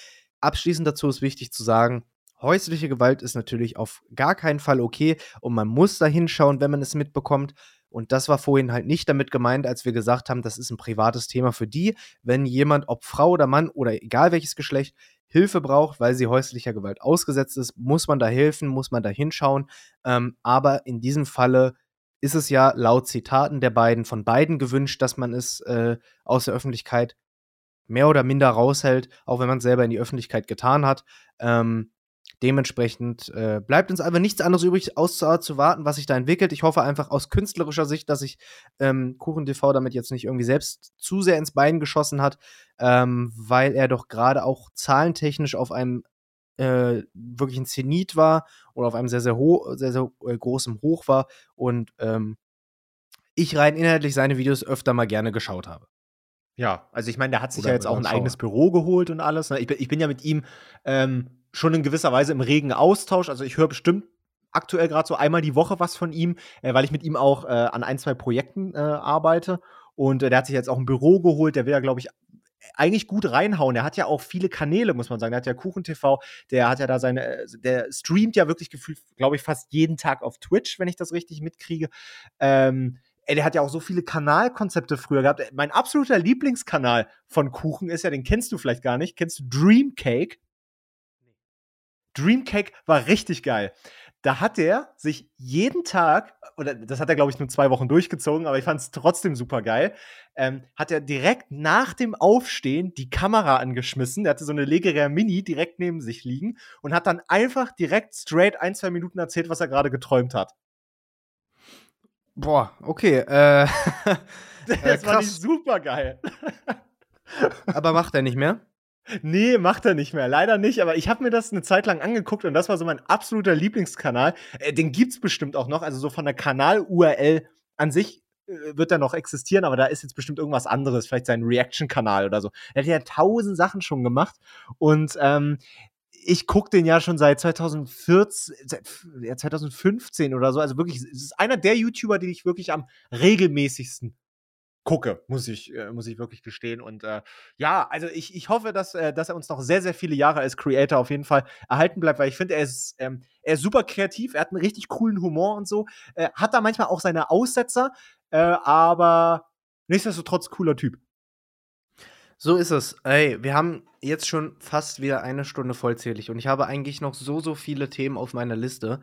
S2: Abschließend dazu ist wichtig zu sagen, häusliche Gewalt ist natürlich auf gar keinen Fall okay und man muss da hinschauen, wenn man es mitbekommt. Und das war vorhin halt nicht damit gemeint, als wir gesagt haben, das ist ein privates Thema für die. Wenn jemand, ob Frau oder Mann oder egal welches Geschlecht, Hilfe braucht, weil sie häuslicher Gewalt ausgesetzt ist, muss man da helfen, muss man da hinschauen. Ähm, aber in diesem Falle ist es ja laut Zitaten der beiden von beiden gewünscht, dass man es äh, aus der Öffentlichkeit mehr oder minder raushält, auch wenn man es selber in die Öffentlichkeit getan hat. Ähm, dementsprechend äh, bleibt uns einfach nichts anderes übrig, außer zu warten, was sich da entwickelt. Ich hoffe einfach aus künstlerischer Sicht, dass sich ähm, KuchenTV damit jetzt nicht irgendwie selbst zu sehr ins Bein geschossen hat, ähm, weil er doch gerade auch zahlentechnisch auf einem äh, wirklich ein Zenit war oder auf einem sehr, sehr, hoch, sehr, sehr äh, großem Hoch war und ähm, ich rein inhaltlich seine Videos öfter mal gerne geschaut habe.
S1: Ja, also ich meine, der hat sich Oder ja jetzt auch ein eigenes Büro geholt und alles. Ne? Ich bin, ich bin ja mit ihm ähm, schon in gewisser Weise im regen Austausch. Also ich höre bestimmt aktuell gerade so einmal die Woche was von ihm, äh, weil ich mit ihm auch äh, an ein, zwei Projekten äh, arbeite. Und äh, der hat sich jetzt auch ein Büro geholt. Der will ja, glaube ich, eigentlich gut reinhauen. Er hat ja auch viele Kanäle, muss man sagen. Er hat ja Kuchen TV, der hat ja da seine, äh, der streamt ja wirklich gefühlt, glaube ich, fast jeden Tag auf Twitch, wenn ich das richtig mitkriege. Ähm, ey, der hat ja auch so viele Kanalkonzepte früher gehabt. Mein absoluter Lieblingskanal von Kuchen ist ja, den kennst du vielleicht gar nicht. Kennst du Dreamcake? Dreamcake war richtig geil. Da hat er sich jeden Tag, oder das hat er, glaube ich, nur zwei Wochen durchgezogen, aber ich fand es trotzdem super geil, ähm, hat er direkt nach dem Aufstehen die Kamera angeschmissen. Der hatte so eine Legerer Mini direkt neben sich liegen und hat dann einfach direkt straight ein, zwei Minuten erzählt, was er gerade geträumt hat.
S2: Boah, okay. Äh, <laughs>
S1: das äh, war nicht super geil. <laughs>
S2: aber macht er nicht mehr?
S1: Nee, macht er nicht mehr. Leider nicht, aber ich habe mir das eine Zeit lang angeguckt und das war so mein absoluter Lieblingskanal. Äh, den gibt's bestimmt auch noch, also so von der Kanal-URL an sich äh, wird er noch existieren, aber da ist jetzt bestimmt irgendwas anderes, vielleicht sein Reaction-Kanal oder so. Er hat ja tausend Sachen schon gemacht und ähm, ich gucke den ja schon seit 2014, seit, ja, 2015 oder so. Also wirklich, es ist einer der YouTuber, die ich wirklich am regelmäßigsten gucke, muss ich, äh, muss ich wirklich gestehen. Und äh, ja, also ich, ich hoffe, dass, äh, dass er uns noch sehr, sehr viele Jahre als Creator auf jeden Fall erhalten bleibt, weil ich finde, er ist, ähm, er ist super kreativ, er hat einen richtig coolen Humor und so, äh, hat da manchmal auch seine Aussetzer, aber nichtsdestotrotz cooler Typ.
S2: So ist es. Ey, wir haben jetzt schon fast wieder eine Stunde vollzählig und ich habe eigentlich noch so, so viele Themen auf meiner Liste.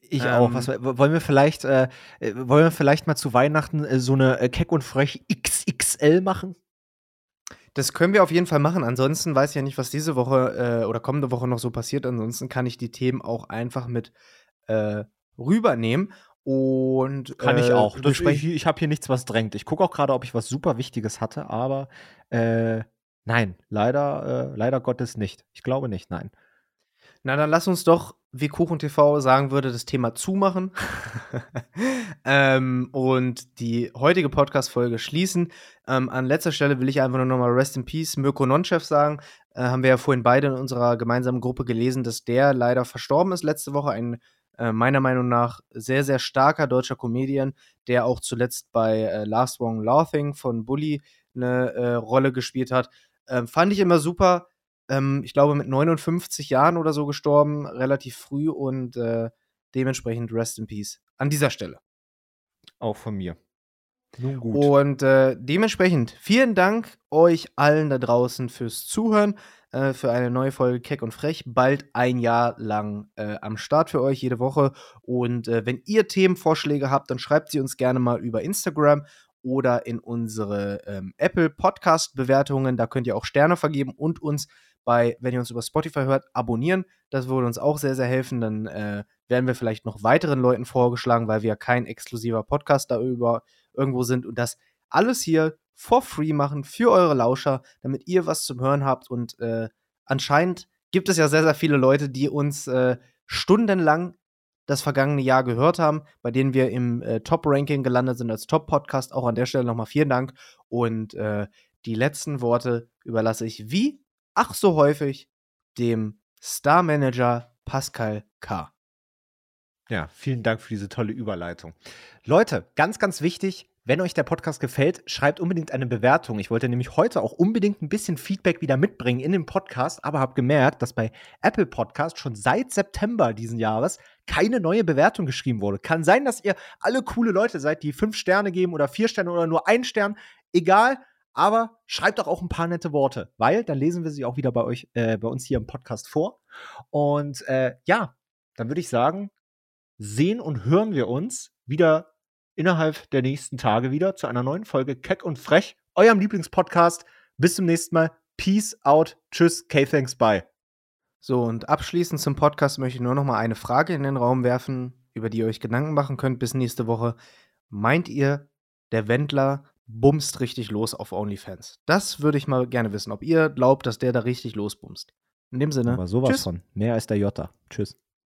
S1: Ich ähm, auch. Was, wollen wir vielleicht, äh, äh, wollen wir vielleicht mal zu Weihnachten äh, so eine äh, Keck und Frech XXL machen?
S2: Das können wir auf jeden Fall machen. Ansonsten weiß ich ja nicht, was diese Woche äh, oder kommende Woche noch so passiert. Ansonsten kann ich die Themen auch einfach mit äh, rübernehmen. Und
S1: kann ich auch. Das, ich ich habe hier nichts, was drängt. Ich gucke auch gerade, ob ich was super Wichtiges hatte, aber nein, leider, leider Gottes nicht. Ich glaube nicht, nein.
S2: Na, dann lass uns doch, wie Kuchen TV sagen würde, das Thema zumachen <laughs> ähm, und die heutige Podcast-Folge schließen. Ähm, an letzter Stelle will ich einfach nur nochmal Rest in Peace Mirko Nonchef sagen. Äh, haben wir ja vorhin beide in unserer gemeinsamen Gruppe gelesen, dass der leider verstorben ist letzte Woche. Ein äh, meiner Meinung nach sehr, sehr starker deutscher Comedian, der auch zuletzt bei äh, Last One Laughing von Bully eine äh, Rolle gespielt hat. Ähm, fand ich immer super ähm, ich glaube, mit 59 Jahren oder so gestorben, relativ früh und äh, dementsprechend Rest in Peace. An dieser Stelle.
S1: Auch von mir.
S2: Nun gut. Und äh, dementsprechend vielen Dank euch allen da draußen fürs Zuhören, äh, für eine neue Folge Keck und Frech. Bald ein Jahr lang äh, am Start für euch jede Woche. Und äh, wenn ihr Themenvorschläge habt, dann schreibt sie uns gerne mal über Instagram oder in unsere ähm, Apple Podcast Bewertungen. Da könnt ihr auch Sterne vergeben und uns bei, wenn ihr uns über Spotify hört, abonnieren. Das würde uns auch sehr, sehr helfen. Dann äh, werden wir vielleicht noch weiteren Leuten vorgeschlagen, weil wir kein exklusiver Podcast darüber irgendwo sind und das alles hier for free machen für eure Lauscher, damit ihr was zum Hören habt. Und äh, anscheinend gibt es ja sehr, sehr viele Leute, die uns äh, stundenlang das vergangene Jahr gehört haben, bei denen wir im äh, Top-Ranking gelandet sind als Top-Podcast. Auch an der Stelle nochmal vielen Dank. Und äh, die letzten Worte überlasse ich wie, ach so häufig, dem Star-Manager Pascal K.
S1: Ja, vielen Dank für diese tolle Überleitung. Leute, ganz, ganz wichtig, wenn euch der Podcast gefällt, schreibt unbedingt eine Bewertung. Ich wollte nämlich heute auch unbedingt ein bisschen Feedback wieder mitbringen in den Podcast, aber habe gemerkt, dass bei Apple Podcast schon seit September diesen Jahres keine neue Bewertung geschrieben wurde. Kann sein, dass ihr alle coole Leute seid, die fünf Sterne geben oder vier Sterne oder nur ein Stern. Egal, aber schreibt doch auch ein paar nette Worte, weil dann lesen wir sie auch wieder bei euch, äh, bei uns hier im Podcast vor. Und äh, ja, dann würde ich sagen, sehen und hören wir uns wieder innerhalb der nächsten Tage wieder zu einer neuen Folge Keck und Frech, eurem Lieblingspodcast. Bis zum nächsten Mal. Peace out. Tschüss. K-Thanks. Bye.
S2: So, und abschließend zum Podcast möchte ich nur noch mal eine Frage in den Raum werfen, über die ihr euch Gedanken machen könnt bis nächste Woche. Meint ihr, der Wendler bumst richtig los auf OnlyFans? Das würde ich mal gerne wissen, ob ihr glaubt, dass der da richtig losbumst. In dem Sinne.
S1: Aber sowas tschüss. von. Mehr als der Jota. Tschüss.